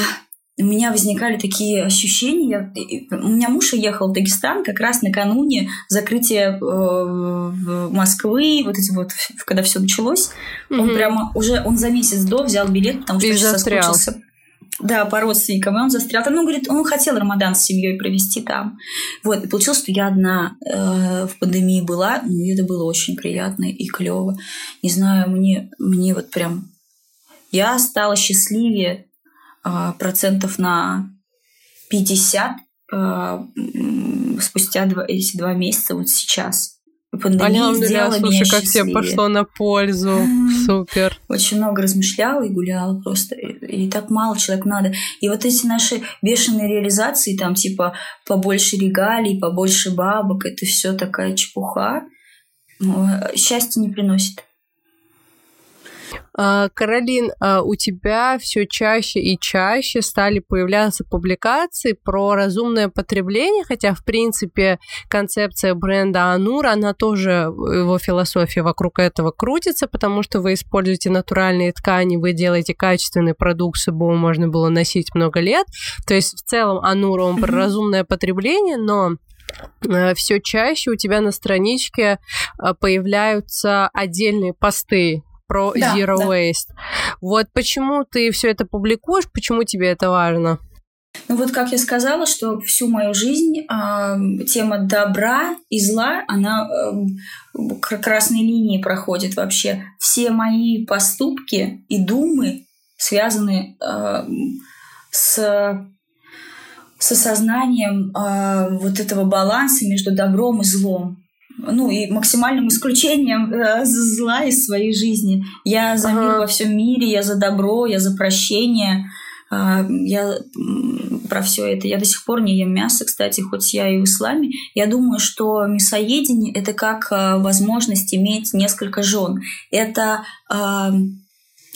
у меня возникали такие ощущения. У меня муж уехал в Дагестан как раз накануне закрытия э, Москвы, вот эти вот, когда все началось. Mm-hmm. Он прямо уже, он за месяц до взял билет, потому что сейчас соскучился. Да, по родственникам. И он застрял там. Ну, говорит, он хотел Рамадан с семьей провести там. Вот. И получилось, что я одна э, в пандемии была. Ну, и это было очень приятно и клево. Не знаю, мне, мне вот прям... Я стала счастливее процентов на 50 э, спустя два, эти два месяца вот сейчас пандемия сделала слушай, меня как тебе пошло на пользу. Супер. Очень много размышляла и гуляла просто. И, и так мало человек надо. И вот эти наши бешеные реализации, там типа побольше регалий, побольше бабок, это все такая чепуха. Счастья не приносит. А, Каролин, а, у тебя все чаще и чаще стали появляться публикации про разумное потребление, хотя, в принципе, концепция бренда Анур, она тоже, его философия вокруг этого крутится, потому что вы используете натуральные ткани, вы делаете качественный продукт, чтобы его можно было носить много лет. То есть, в целом, Анур, он про разумное потребление, но э, все чаще у тебя на страничке э, появляются отдельные посты про да, Zero да. Waste. Вот почему ты все это публикуешь, почему тебе это важно? Ну вот как я сказала, что всю мою жизнь э, тема добра и зла, она э, красной линии проходит вообще. Все мои поступки и думы связаны э, с с осознанием э, вот этого баланса между добром и злом ну и максимальным исключением э, зла из своей жизни. Я за ага. мир во всем мире, я за добро, я за прощение. Э, я про все это. Я до сих пор не ем мясо, кстати, хоть я и в исламе. Я думаю, что мясоедение это как э, возможность иметь несколько жен. Это э,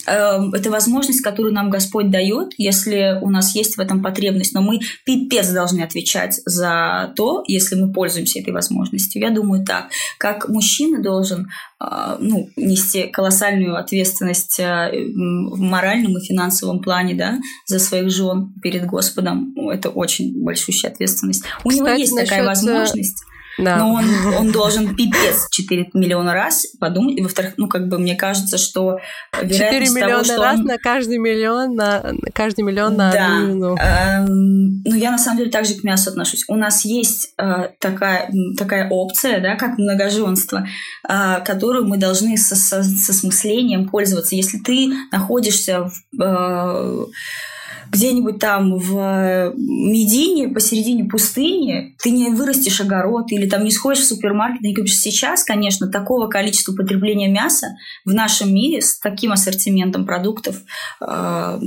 это возможность, которую нам Господь дает, если у нас есть в этом потребность. Но мы пипец должны отвечать за то, если мы пользуемся этой возможностью. Я думаю так. Как мужчина должен э, ну, нести колоссальную ответственность э, в моральном и финансовом плане да, за своих жен перед Господом. Это очень большущая ответственность. У Кстати, него есть такая возможность. Да. Но он, он должен пипец 4 миллиона раз подумать. И, во-вторых, ну, как бы мне кажется, что вероятность 4 миллиона того, что раз он... на каждый миллион, на каждый миллион на да. одну эм, Ну, я на самом деле также к мясу отношусь. У нас есть э, такая, такая опция, да, как многоженство, э, которую мы должны со, со, со смыслением пользоваться. Если ты находишься в... Э, где-нибудь там в э, Медине, посередине пустыни, ты не вырастешь огород или там не сходишь в супермаркет, не купишь. Сейчас, конечно, такого количества потребления мяса в нашем мире с таким ассортиментом продуктов э,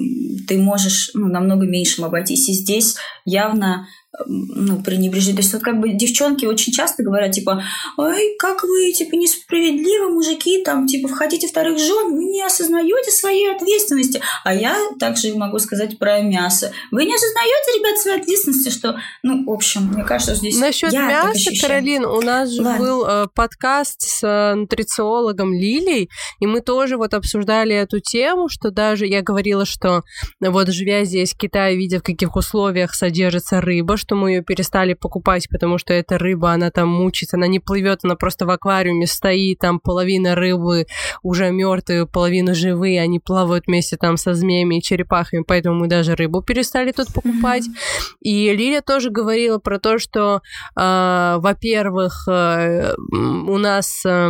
ты можешь ну, намного меньшим обойтись. И здесь явно ну, пренебрежить. То есть вот как бы девчонки очень часто говорят, типа, ой, как вы, типа, несправедливо, мужики, там, типа, входите вторых жен, вы не осознаете своей ответственности. А я также могу сказать про мясо. Вы не осознаете, ребят, своей ответственности, что, ну, в общем, мне кажется, здесь Насчет мяса, Каролин, у нас же Ладно. был э, подкаст с э, нутрициологом Лилей, и мы тоже вот обсуждали эту тему, что даже я говорила, что вот живя здесь в Китае, видя в каких условиях содержится рыба, что мы ее перестали покупать, потому что эта рыба, она там мучится, она не плывет, она просто в аквариуме стоит, там половина рыбы уже мертвые, половина живые, они плавают вместе там со змеями и черепахами, поэтому мы даже рыбу перестали тут покупать. Mm-hmm. И Лиля тоже говорила про то, что, э, во-первых, э, у нас... Э,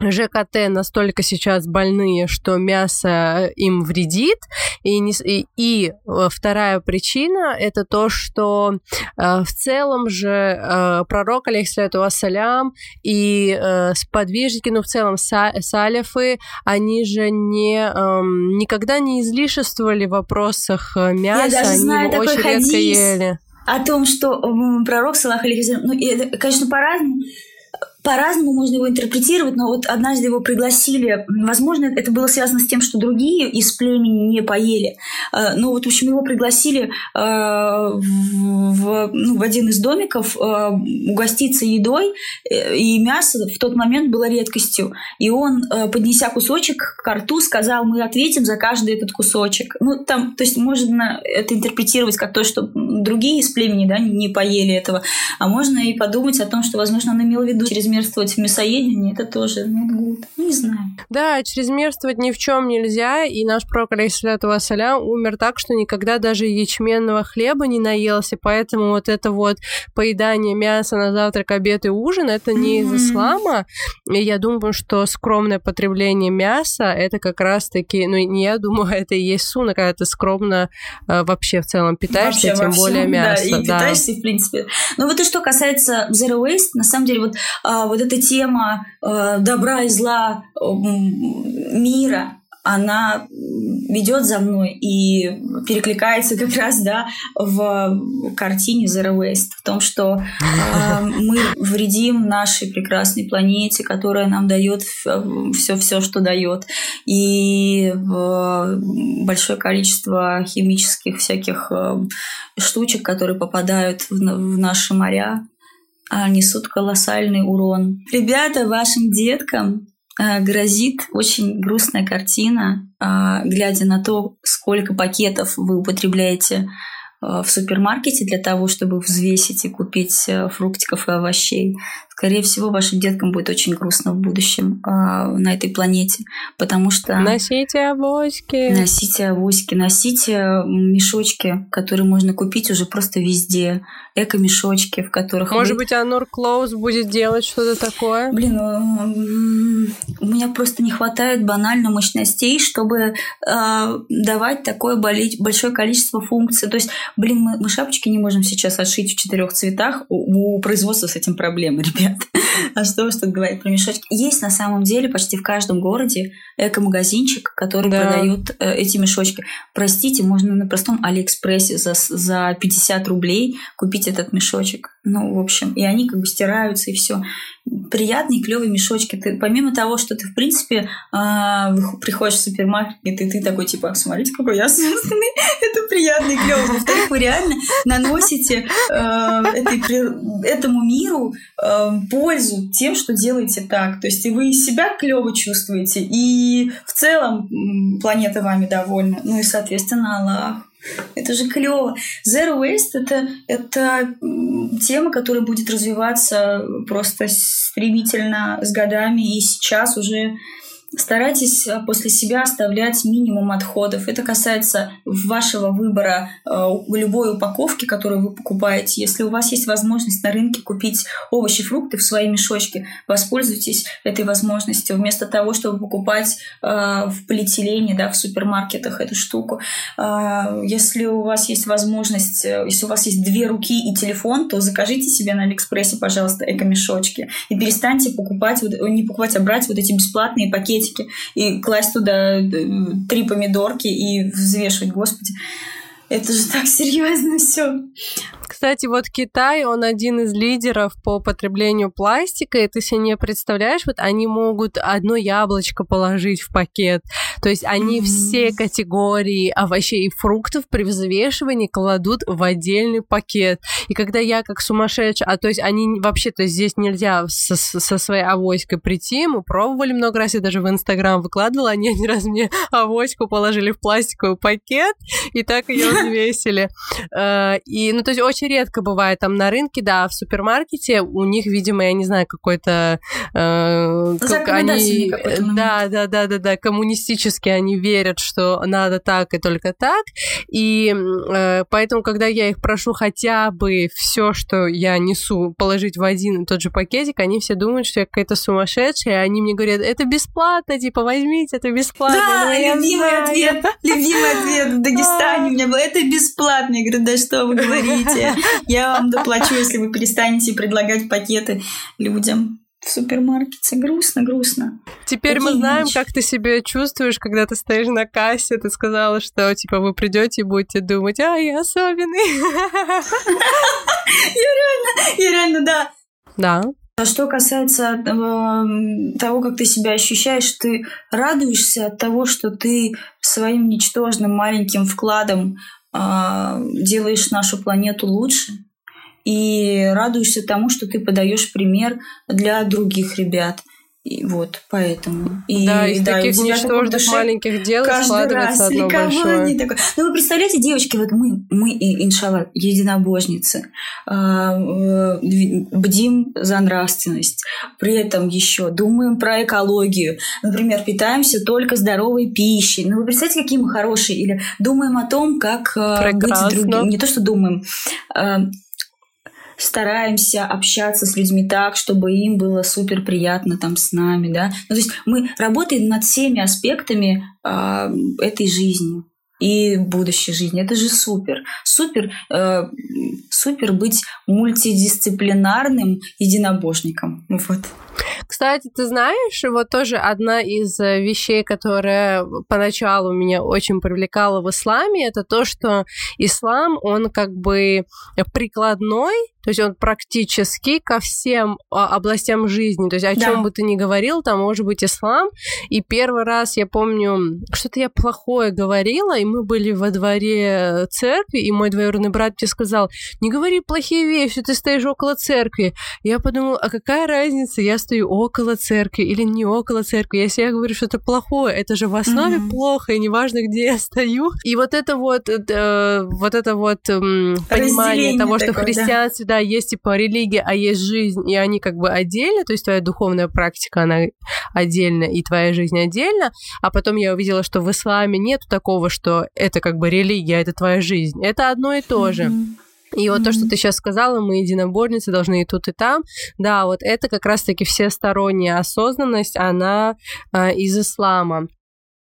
ЖКТ настолько сейчас больные, что мясо им вредит. И, не, и, и э, вторая причина это то, что э, в целом же э, пророк, алейхиссалату вассалям, и э, сподвижники, ну в целом са, салифы, они же не, э, никогда не излишествовали в вопросах э, мяса, Я они знаю его очень редко ели. О том, что пророк, саллах алейхиссалям, ну, это, конечно, по-разному, по-разному можно его интерпретировать, но вот однажды его пригласили, возможно, это было связано с тем, что другие из племени не поели. Э, ну вот, в общем, его пригласили э, в, ну, в один из домиков э, угоститься едой, и мясо в тот момент было редкостью. И он, поднеся кусочек к рту, сказал, мы ответим за каждый этот кусочек. Ну, там, то есть можно это интерпретировать как то, что другие из племени да, не поели этого, а можно и подумать о том, что, возможно, он имел в виду через чрезмерствовать в мясоедении, это тоже not good. Ну, не знаю. Да, чрезмерствовать ни в чем нельзя, и наш пророк, алейхиссаляту вассалям, умер так, что никогда даже ячменного хлеба не наелся, поэтому вот это вот поедание мяса на завтрак, обед и ужин, это не mm-hmm. из ислама, и я думаю, что скромное потребление мяса, это как раз-таки, ну, не я думаю, это и есть суна, когда ты скромно э, вообще в целом питаешься, вообще, тем более мясо. Да, и да. питаешься, в принципе. Ну, вот и что касается zero waste, на самом деле, вот э, вот эта тема э, добра и зла э, мира, она ведет за мной и перекликается как раз да, в картине Zero Waste, в том, что э, мы вредим нашей прекрасной планете, которая нам дает все-все, что дает. И э, большое количество химических всяких э, штучек, которые попадают в, в наши моря, несут колоссальный урон. Ребята, вашим деткам а, грозит очень грустная картина, а, глядя на то, сколько пакетов вы употребляете в супермаркете для того, чтобы взвесить и купить фруктиков и овощей. Скорее всего, вашим деткам будет очень грустно в будущем на этой планете, потому что... Носите авоськи. Носите авоськи, носите мешочки, которые можно купить уже просто везде эко-мешочки, в которых... Может вы... быть, Анур Клоус будет делать что-то такое? Блин, ну, у меня просто не хватает банально мощностей, чтобы э, давать такое большое количество функций. То есть, блин, мы, мы шапочки не можем сейчас отшить в четырех цветах. У, у производства с этим проблемы, ребят. А что что говорить про мешочки? Есть на самом деле почти в каждом городе эко-магазинчик, который да. продает э, эти мешочки. Простите, можно на простом Алиэкспрессе за, за 50 рублей купить этот мешочек. Ну, в общем, и они как бы стираются, и все. Приятные, клевые мешочки. Ты, помимо того, что ты, в принципе, э, приходишь в супермаркет, и ты, такой, типа, смотрите, какой я осознанный, это приятный, клевый. Во-вторых, вы реально наносите э, этой, этому миру э, пользу тем, что делаете так. То есть и вы себя клево чувствуете, и в целом планета вами довольна. Ну и, соответственно, Аллах. Это же клево. Zero Waste это, это тема, которая будет развиваться просто стремительно с годами, и сейчас уже Старайтесь э, после себя оставлять минимум отходов. Это касается вашего выбора э, любой упаковки, которую вы покупаете. Если у вас есть возможность на рынке купить овощи, фрукты в свои мешочки, воспользуйтесь этой возможностью. Вместо того, чтобы покупать э, в полиэтилене, да, в супермаркетах эту штуку. Если у вас есть возможность, если у вас есть две руки и телефон, то закажите себе на Алиэкспрессе, пожалуйста, эко-мешочки. И перестаньте покупать, не покупать, а брать вот эти бесплатные пакеты пакетики и класть туда э, три помидорки и взвешивать, господи. Это же так серьезно все. Кстати, вот Китай, он один из лидеров по потреблению пластика, и ты себе не представляешь, вот они могут одно яблочко положить в пакет. То есть они mm-hmm. все категории овощей и фруктов при взвешивании кладут в отдельный пакет. И когда я как сумасшедшая, а то есть они вообще, то есть здесь нельзя со, со своей авоськой прийти, мы пробовали много раз, я даже в Инстаграм выкладывала, они один раз мне авоську положили в пластиковый пакет, и так ее взвесили. Э, и, ну, то есть очень редко бывает там на рынке, да, в супермаркете у них, видимо, я не знаю, какой-то... Э, как они... Да, да, да, да, да, коммунистически они верят, что надо так и только так. И э, поэтому, когда я их прошу хотя бы все, что я несу, положить в один и тот же пакетик, они все думают, что я какая-то сумасшедшая, и они мне говорят, это бесплатно, типа, возьмите, это бесплатно. Да, ну, любимый знаю. ответ, любимый ответ в Дагестане у меня был, это бесплатно. Я говорю, да что вы говорите? Я вам доплачу, если вы перестанете предлагать пакеты людям в супермаркете. Грустно, грустно. Теперь Такие мы знаем, вещи. как ты себя чувствуешь, когда ты стоишь на кассе. Ты сказала, что типа вы придете и будете думать, а я особенный. Я реально, я реально, да. Да. А что касается э, того, как ты себя ощущаешь, ты радуешься от того, что ты своим ничтожным маленьким вкладом делаешь нашу планету лучше, и радуешься тому, что ты подаешь пример для других ребят – и вот, поэтому. И, да, из да, таких ничтожных маленьких дел складывается раз одно большое. Такое. Ну, вы представляете, девочки, вот мы, мы иншалла, единобожницы, а, э, бдим за нравственность, при этом еще думаем про экологию, например, питаемся только здоровой пищей. Ну, вы представляете, какие мы хорошие? Или думаем о том, как Прекрасно. быть другим. Не то, что думаем, а, стараемся общаться с людьми так, чтобы им было супер приятно там с нами, да. Ну, то есть мы работаем над всеми аспектами э, этой жизни и будущей жизни. Это же супер. Супер, э, супер быть мультидисциплинарным единобожником. Вот. Кстати, ты знаешь, вот тоже одна из э, вещей, которая поначалу меня очень привлекала в исламе, это то, что ислам, он как бы прикладной, то есть он практически ко всем а, областям жизни. То есть о да. чем бы ты ни говорил, там может быть ислам. И первый раз я помню, что-то я плохое говорила, и мы были во дворе церкви, и мой двоюродный брат мне сказал, не говори плохие вещи, ты стоишь около церкви. Я подумала, а какая разница, я стою около церкви или не около церкви. Если я говорю что-то плохое, это же в основе mm-hmm. плохо, и неважно, где я стою. И вот это вот, э, вот это вот э, понимание того, что такое, в христианстве, да. да, есть типа религия, а есть жизнь, и они как бы отдельно, то есть твоя духовная практика, она отдельно, и твоя жизнь отдельно. А потом я увидела, что в исламе нет такого, что это как бы религия, это твоя жизнь. Это одно и то же. И вот mm-hmm. то, что ты сейчас сказала, мы единоборницы должны и тут, и там. Да, вот это как раз-таки всесторонняя осознанность, она э, из ислама.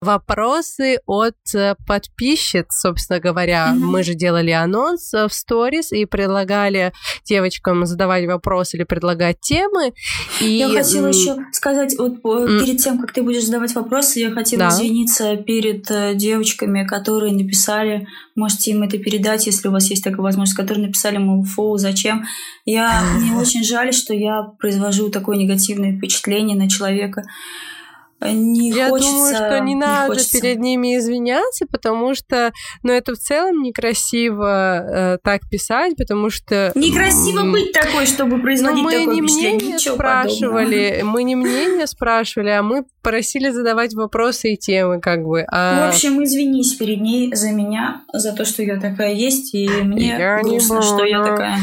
Вопросы от э, подписчиц, собственно говоря. Mm-hmm. Мы же делали анонс в сторис и предлагали девочкам задавать вопросы или предлагать темы. И... Я хотела еще сказать, вот перед тем, как ты будешь задавать вопросы, я хотела да. извиниться перед э, девочками, которые написали, можете им это передать, если у вас есть такая возможность, которые написали, мол, фоу, зачем. Я, мне очень жаль, что я произвожу такое негативное впечатление на человека не Я хочется, думаю, что не, не надо хочется. перед ними извиняться, потому что, ну, это в целом некрасиво э, так писать, потому что... Некрасиво быть такой, чтобы производить ну, мы такое не мнение спрашивали, подобного. мы не мнение спрашивали, а мы просили задавать вопросы и темы, как бы. А... В общем, извинись перед ней за меня, за то, что я такая есть, и мне я грустно, что я такая.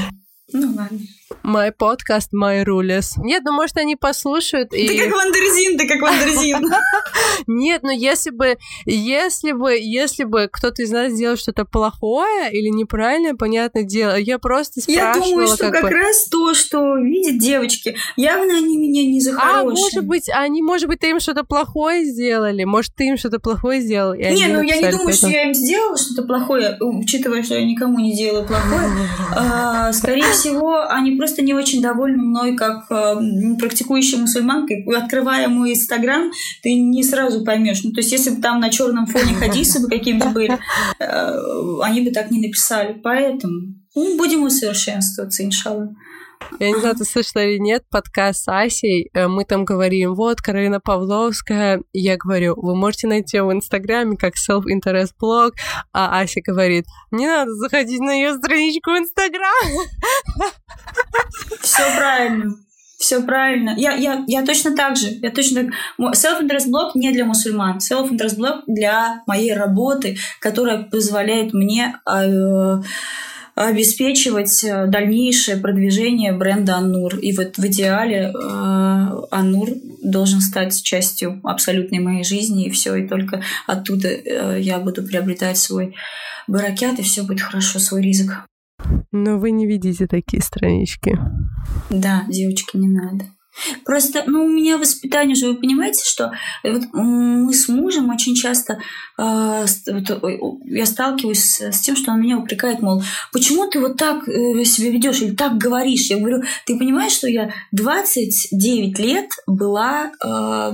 Ну ладно. My podcast, my rules. Нет, ну может они послушают и... Ты как Wonderzine, ты как Wonderzine. Нет, ну если бы, если бы, если бы кто-то из нас сделал что-то плохое или неправильное, понятное дело, я просто спрашивала... Я думаю, что как, бы... раз то, что видят девочки, явно они меня не за А, может быть, они, может быть, ты им что-то плохое сделали, может, ты им что-то плохое сделал, и Не, ну я не думаю, что я им сделала что-то плохое, учитывая, что я никому не делаю плохое. А, скорее всего, они просто не очень довольны мной как э, практикующей мусульманкой. Открывая мой инстаграм, ты не сразу поймешь. Ну, то есть, если бы там на черном фоне хадисы бы какие-то были, э, они бы так не написали. Поэтому ну, будем усовершенствоваться, иншаллах. Я не знаю, ты слышала или нет, подкаст с Асей. Э, мы там говорим, вот, Каролина Павловская. Я говорю, вы можете найти ее в Инстаграме как self-interest блог. А Ася говорит, не надо заходить на ее страничку в Инстаграм. Все правильно. Все правильно. Я, я, я точно так же. Я точно так. Self-interest не для мусульман. Self-interest для моей работы, которая позволяет мне э, обеспечивать э, дальнейшее продвижение бренда Аннур. И вот в идеале э, Аннур должен стать частью абсолютной моей жизни, и все, и только оттуда э, я буду приобретать свой баракят, и все будет хорошо, свой ризык. Но вы не видите такие странички. Да, девочки, не надо. Просто, ну, у меня воспитание же, вы понимаете, что вот мы с мужем очень часто, э, вот, я сталкиваюсь с, с тем, что он меня упрекает, мол, почему ты вот так э, себя ведешь или так говоришь? Я говорю, ты понимаешь, что я 29 лет была... Э,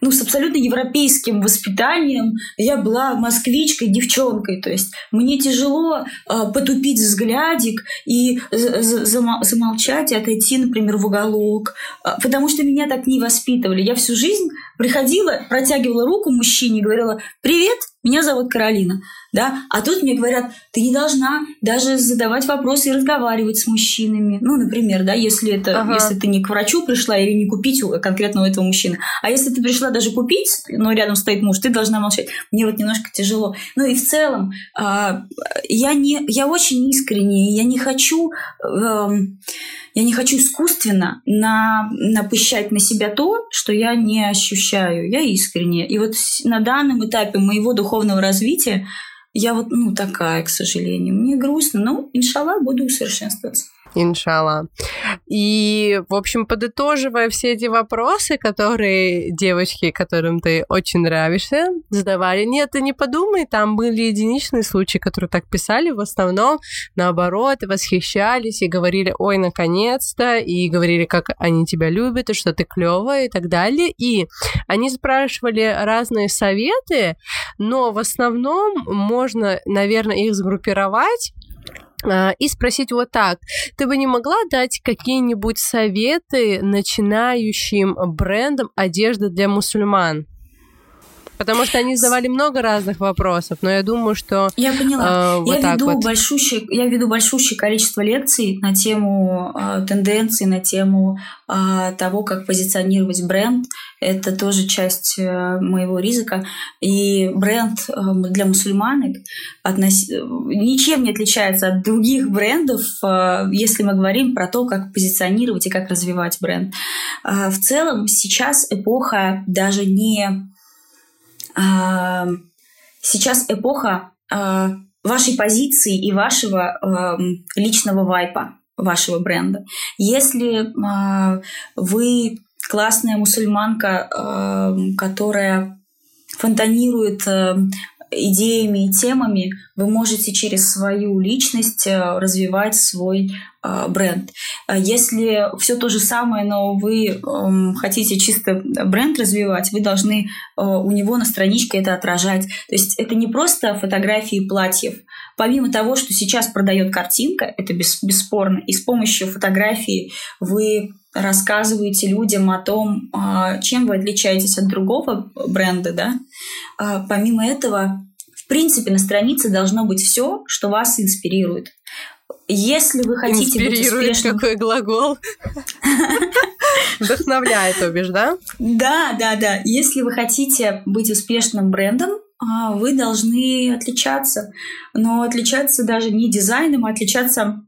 ну, с абсолютно европейским воспитанием. Я была москвичкой, девчонкой. То есть мне тяжело э, потупить взглядик и замолчать и отойти, например, в уголок. Э, потому что меня так не воспитывали. Я всю жизнь приходила, протягивала руку мужчине и говорила «Привет, меня зовут Каролина». Да? А тут мне говорят, ты не должна даже задавать вопросы и разговаривать с мужчинами. Ну, например, да, если, это, ага. если ты не к врачу пришла или не купить конкретно у этого мужчины. А если ты пришла даже купить, но рядом стоит муж, ты должна молчать. Мне вот немножко тяжело. Ну и в целом, э, я, не, я очень искренне, я не хочу... Э, я не хочу искусственно на, напыщать на себя то, что я не ощущаю. Я искренне. И вот на данном этапе моего духовного развития я вот, ну, такая, к сожалению. Мне грустно, но, иншаллах, буду усовершенствоваться. Иншалла. И, в общем, подытоживая все эти вопросы, которые девочки, которым ты очень нравишься, задавали, нет, ты не подумай, там были единичные случаи, которые так писали, в основном, наоборот, восхищались и говорили, ой, наконец-то, и говорили, как они тебя любят, и что ты клевая, и так далее. И они спрашивали разные советы, но в основном можно, наверное, их сгруппировать и спросить вот так. Ты бы не могла дать какие-нибудь советы начинающим брендам одежды для мусульман? Потому что они задавали много разных вопросов, но я думаю, что... Я поняла. Э, вот я, веду вот. большущее, я веду большущее количество лекций на тему э, тенденций, на тему э, того, как позиционировать бренд. Это тоже часть э, моего ризика. И бренд э, для мусульманок относ... ничем не отличается от других брендов, э, если мы говорим про то, как позиционировать и как развивать бренд. Э, в целом сейчас эпоха даже не сейчас эпоха а, вашей позиции и вашего а, личного вайпа, вашего бренда. Если вы классная мусульманка, которая фонтанирует идеями и темами вы можете через свою личность э, развивать свой э, бренд. А если все то же самое, но вы эм, хотите чисто бренд развивать, вы должны э, у него на страничке это отражать. То есть это не просто фотографии платьев. Помимо того, что сейчас продает картинка, это бесспорно, и с помощью фотографии вы рассказываете людям о том, чем вы отличаетесь от другого бренда, да. А помимо этого, в принципе, на странице должно быть все, что вас инспирирует. Если вы хотите быть успешным... какой глагол. Вдохновляет, то бишь, да? Да, да, да. Если вы хотите быть успешным брендом, а, вы должны отличаться. Но отличаться даже не дизайном, а отличаться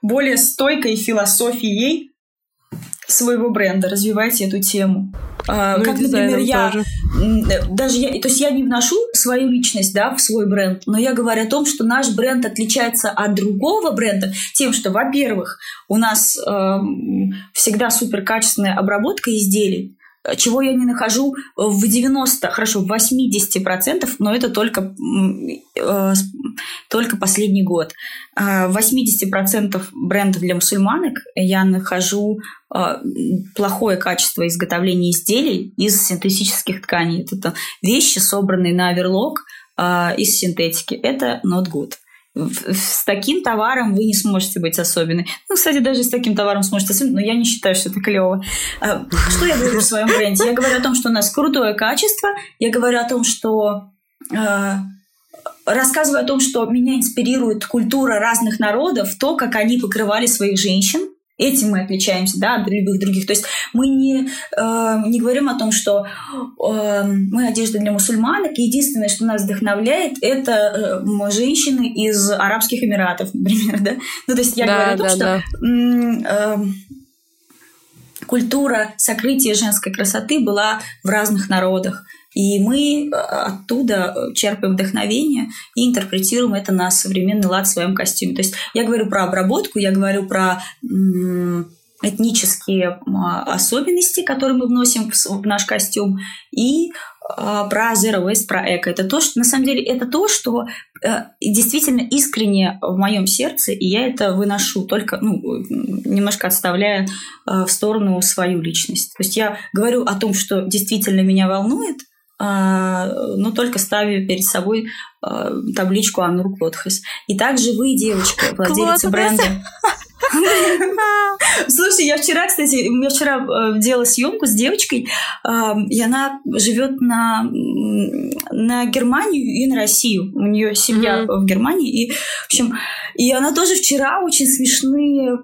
более стойкой философией своего бренда, развивайте эту тему. А, ну, как, например, я тоже. даже я, то есть я не вношу свою личность, да, в свой бренд, но я говорю о том, что наш бренд отличается от другого бренда тем, что, во-первых, у нас э, всегда супер качественная обработка изделий, чего я не нахожу в 90, хорошо, в 80%, но это только, э, только последний год. А в 80% брендов для мусульманок я нахожу э, плохое качество изготовления изделий из синтетических тканей. Это вещи, собранные на оверлок э, из синтетики. Это not good с таким товаром вы не сможете быть особенной. Ну, кстати, даже с таким товаром сможете особенной, но я не считаю, что это клево. А, что я говорю в своем бренде? Я говорю о том, что у нас крутое качество, я говорю о том, что а, рассказываю о том, что меня инспирирует культура разных народов, то, как они покрывали своих женщин, Этим мы отличаемся да, от любых других. То есть мы не, э, не говорим о том, что э, мы одежда для мусульманок. Единственное, что нас вдохновляет, это э, женщины из Арабских Эмиратов, например. Да? Ну, то есть я да, говорю о том, да, что да. э, культура сокрытия женской красоты была в разных народах. И мы э, оттуда э, черпаем вдохновение и интерпретируем это на современный лад в своем костюме. То есть я говорю про обработку, я говорю про этнические особенности, которые мы вносим в наш костюм, и э, про Zero Waste, про эко. Это то, что на самом деле это то, что э, действительно искренне в моем сердце, и я это выношу, только ну, немножко отставляя в сторону свою личность. То есть я говорю о том, что действительно меня волнует, а, но только ставя перед собой а, табличку Анур Клотхес. И также вы, девочка, владелица бренда. Слушай, я вчера, кстати, я вчера э, делала съемку с девочкой, и она живет на, на Германию и на Россию. У нее семья mm-hmm. в Германии. И, в общем, и она тоже вчера очень смешные,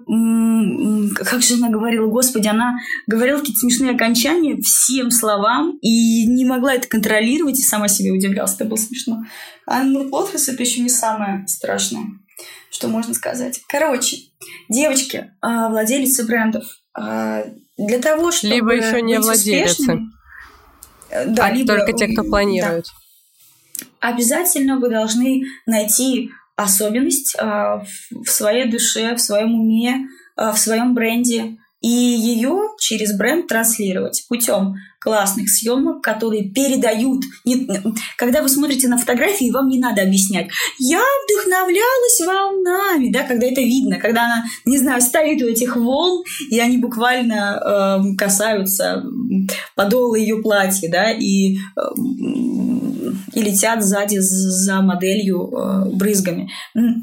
как же она говорила, господи, она говорила какие-то смешные окончания всем словам и не могла это контролировать, и сама себе удивлялась. Это было смешно. А Нурплотхас это еще не самое страшное что можно сказать. Короче, девочки, а, владелицы брендов, а, для того, чтобы Либо еще не владелицы. Э, да, а либо, только те, кто планирует. Да. Обязательно вы должны найти особенность а, в своей душе, в своем уме, в своем бренде, и ее через бренд транслировать путем классных съемок, которые передают. Когда вы смотрите на фотографии, вам не надо объяснять. Я вдохновлялась волнами, да, когда это видно, когда она, не знаю, стоит у этих волн, и они буквально э, касаются подола ее платья, да, и, э, и летят сзади за моделью э, брызгами.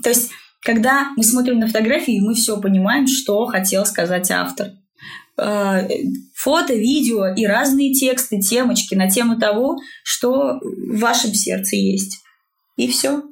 То есть когда мы смотрим на фотографии, мы все понимаем, что хотел сказать автор. Э, фото, видео и разные тексты, темочки на тему того, что в вашем сердце есть. И все.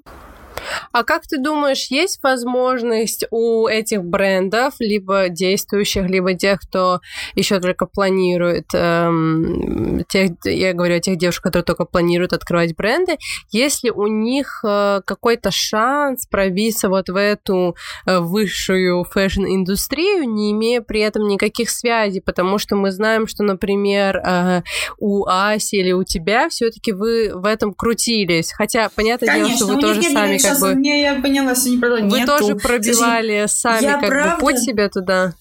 А как ты думаешь, есть возможность у этих брендов, либо действующих, либо тех, кто еще только планирует, эм, тех, я говорю о тех девушках, которые только планируют открывать бренды, если у них э, какой-то шанс пробиться вот в эту э, высшую фэшн-индустрию, не имея при этом никаких связей, потому что мы знаем, что, например, э, у Аси или у тебя все-таки вы в этом крутились, хотя понятное Конечно, дело, что вы тоже сами как бы... Не, я поняла, все не продала. Вы Нету. тоже пробивали Слушай, сами как правда, бы путь себе туда?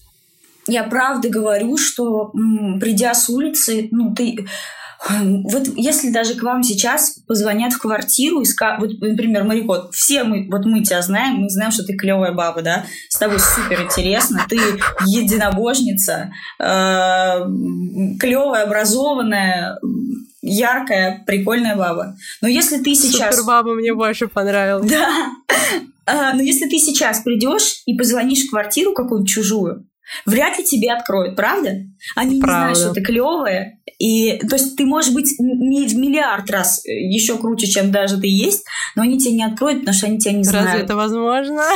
Я правда говорю, что м, придя с улицы, ну, ты... Вот если даже к вам сейчас позвонят в квартиру и скажут, вот, например, Марикот, все мы, вот мы тебя знаем, мы знаем, что ты клевая баба, да, с тобой супер интересно, ты единобожница, э, клевая, образованная, яркая, прикольная баба. Но если ты сейчас... Супер баба мне больше понравилась. Да. А, но если ты сейчас придешь и позвонишь в квартиру какую-нибудь чужую, вряд ли тебе откроют, правда? Они правда. не знают, что ты клевая, и, то есть ты можешь быть в миллиард раз э, еще круче, чем даже ты есть, но они тебя не откроют, потому что они тебя не знают. Разве это возможно?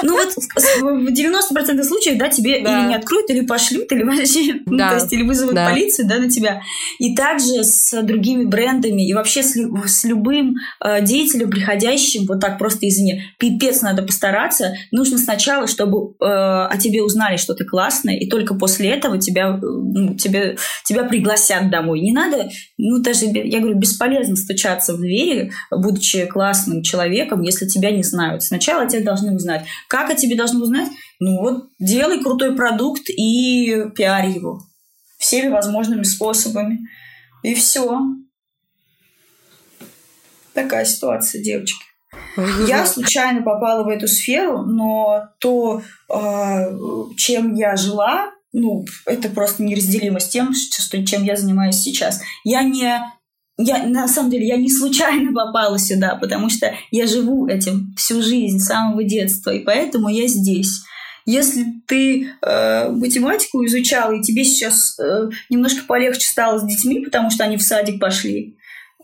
Ну вот в 90% случаев, да, тебе да. или не откроют, или пошлют, или вообще, да. ну, то есть или вызовут да. полицию, да, на тебя. И также с другими брендами и вообще с, с любым э, деятелем, приходящим вот так просто извне. Пипец надо постараться. Нужно сначала, чтобы э, о тебе узнали, что ты классная, и только после этого тебя, э, ну, тебе, тебя пригласят домой. Не надо, ну, даже, я говорю, бесполезно стучаться в двери, будучи классным человеком, если тебя не знают. Сначала тебя должны узнать. Как о тебе должны узнать? Ну, вот делай крутой продукт и пиарь его всеми возможными способами. И все. Такая ситуация, девочки. Я случайно попала в эту сферу, но то, а, чем я жила, ну, это просто неразделимо с тем, что, чем я занимаюсь сейчас. Я не я, на самом деле, я не случайно попала сюда, потому что я живу этим всю жизнь, с самого детства, и поэтому я здесь. Если ты э, математику изучал, и тебе сейчас э, немножко полегче стало с детьми, потому что они в садик пошли,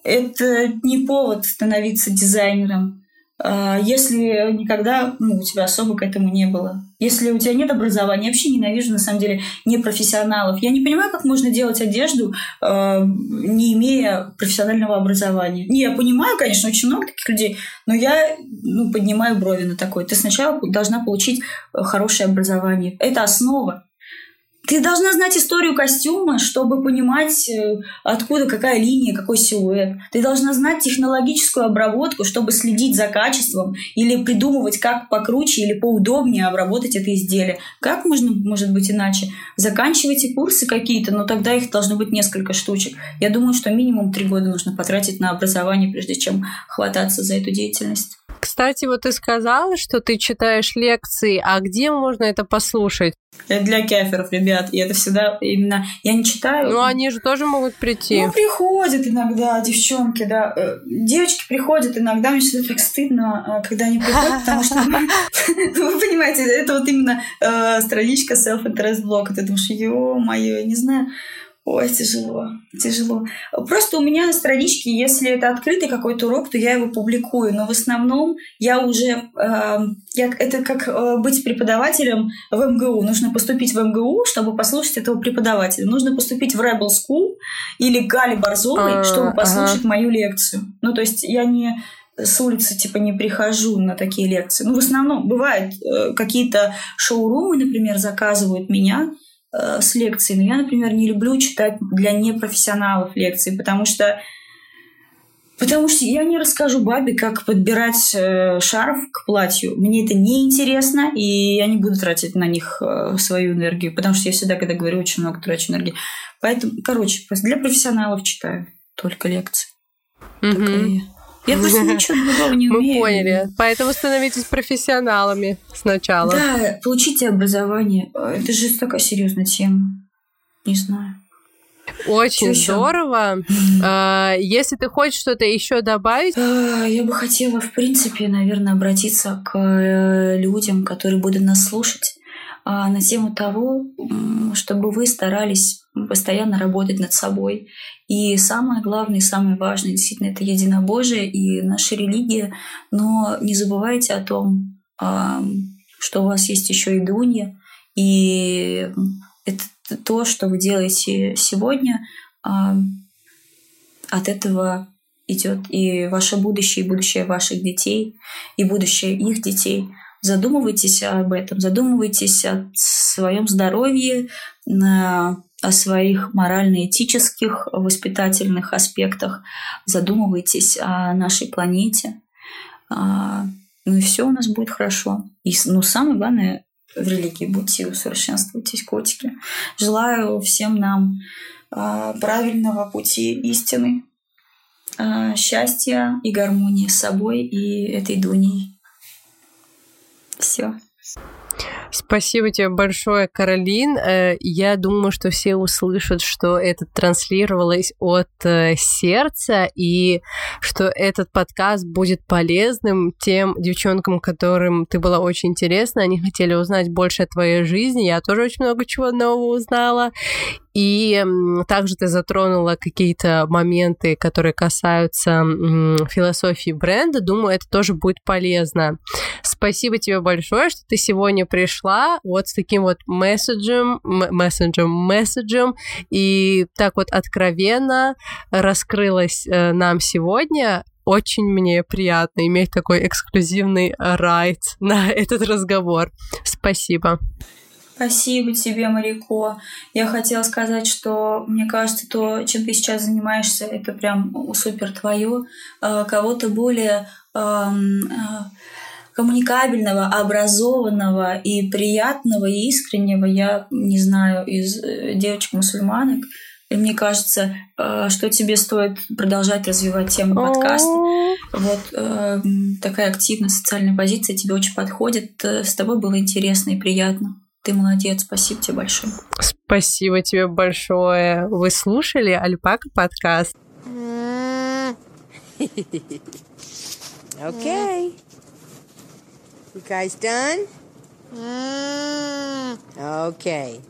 это не повод становиться дизайнером. А, если никогда ну, у тебя особо к этому не было. Если у тебя нет образования, я вообще ненавижу, на самом деле, непрофессионалов. Я не понимаю, как можно делать одежду, э, не имея профессионального образования. Не, я понимаю, конечно, очень много таких людей, но я ну, поднимаю брови на такое. Ты сначала должна получить хорошее образование. Это основа. Ты должна знать историю костюма, чтобы понимать, э, откуда какая линия, какой силуэт. Ты должна знать технологическую обработку, чтобы следить за качеством или придумывать, как покруче или поудобнее обработать это изделие. Как можно, может быть, иначе? Заканчивайте курсы какие-то, но тогда их должно быть несколько штучек. Я думаю, что минимум три года нужно потратить на образование, прежде чем хвататься за эту деятельность. Кстати, вот ты сказала, что ты читаешь лекции, а где можно это послушать? Это для кеферов, ребят. И это всегда именно... Я не читаю. Ну, они же тоже могут прийти. Ну, приходят иногда девчонки, да. Э, девочки приходят иногда. Мне всегда так стыдно, э, когда они приходят, потому что... Вы понимаете, это вот именно э, страничка self-interest blog. Ты думаешь, ё-моё, я не знаю. Ой, тяжело, тяжело. Просто у меня на страничке, если это открытый какой-то урок, то я его публикую. Но в основном я уже... Э, я, это как э, быть преподавателем в МГУ. Нужно поступить в МГУ, чтобы послушать этого преподавателя. Нужно поступить в Rebel School или Гали Борзовой, а, чтобы послушать ага. мою лекцию. Ну, то есть я не с улицы типа не прихожу на такие лекции. Ну, в основном бывают э, какие-то шоурумы, например, заказывают меня э, с лекцией. Но я, например, не люблю читать для непрофессионалов лекции, потому что Потому что я не расскажу бабе, как подбирать э, шарф к платью. Мне это не интересно, и я не буду тратить на них э, свою энергию, потому что я всегда, когда говорю, очень много трачу энергии. Поэтому, короче, для профессионалов читаю только лекции. Угу. Я просто ничего другого не умею. Мы поняли. Поэтому становитесь профессионалами сначала. Да, получите образование. Это же такая серьезная тема. Не знаю. Очень Что здорово. А, если ты хочешь что-то еще добавить? А, я бы хотела, в принципе, наверное, обратиться к э, людям, которые будут нас слушать а, на тему того, чтобы вы старались постоянно работать над собой. И самое главное, самое важное, действительно, это единобожие и наша религия. Но не забывайте о том, что у вас есть еще и Дунья. И это то, что вы делаете сегодня, от этого идет и ваше будущее, и будущее ваших детей, и будущее их детей – Задумывайтесь об этом, задумывайтесь о своем здоровье, о своих морально-этических, воспитательных аспектах, задумывайтесь о нашей планете. А, ну и все у нас будет хорошо. И, ну, самое главное, в религии будьте усовершенствуйтесь, котики. Желаю всем нам а, правильного пути истины, а, счастья и гармонии с собой и этой Дуней. Все. Спасибо тебе большое, Каролин. Э, я думаю, что все услышат, что это транслировалось от э, сердца, и что этот подкаст будет полезным тем девчонкам, которым ты была очень интересна. Они хотели узнать больше о твоей жизни. Я тоже очень много чего нового узнала. И также ты затронула какие-то моменты, которые касаются философии бренда. Думаю, это тоже будет полезно. Спасибо тебе большое, что ты сегодня пришла вот с таким вот месседжем, месседжем, месседжем, и так вот откровенно раскрылась э, нам сегодня очень мне приятно иметь такой эксклюзивный райд на этот разговор. Спасибо. Спасибо тебе, Марико. Я хотела сказать, что мне кажется, то, чем ты сейчас занимаешься, это прям супер твое. А, кого-то более а, коммуникабельного, образованного и приятного, и искреннего я не знаю из э, девочек-мусульманок. И мне кажется, что тебе стоит продолжать развивать тему подкаста. Вот э, такая активная социальная позиция тебе очень подходит. Э, с тобой было интересно и приятно. Ты молодец, спасибо тебе большое. Спасибо тебе большое. Вы слушали Альпака подкаст? Okay. You guys done? Okay.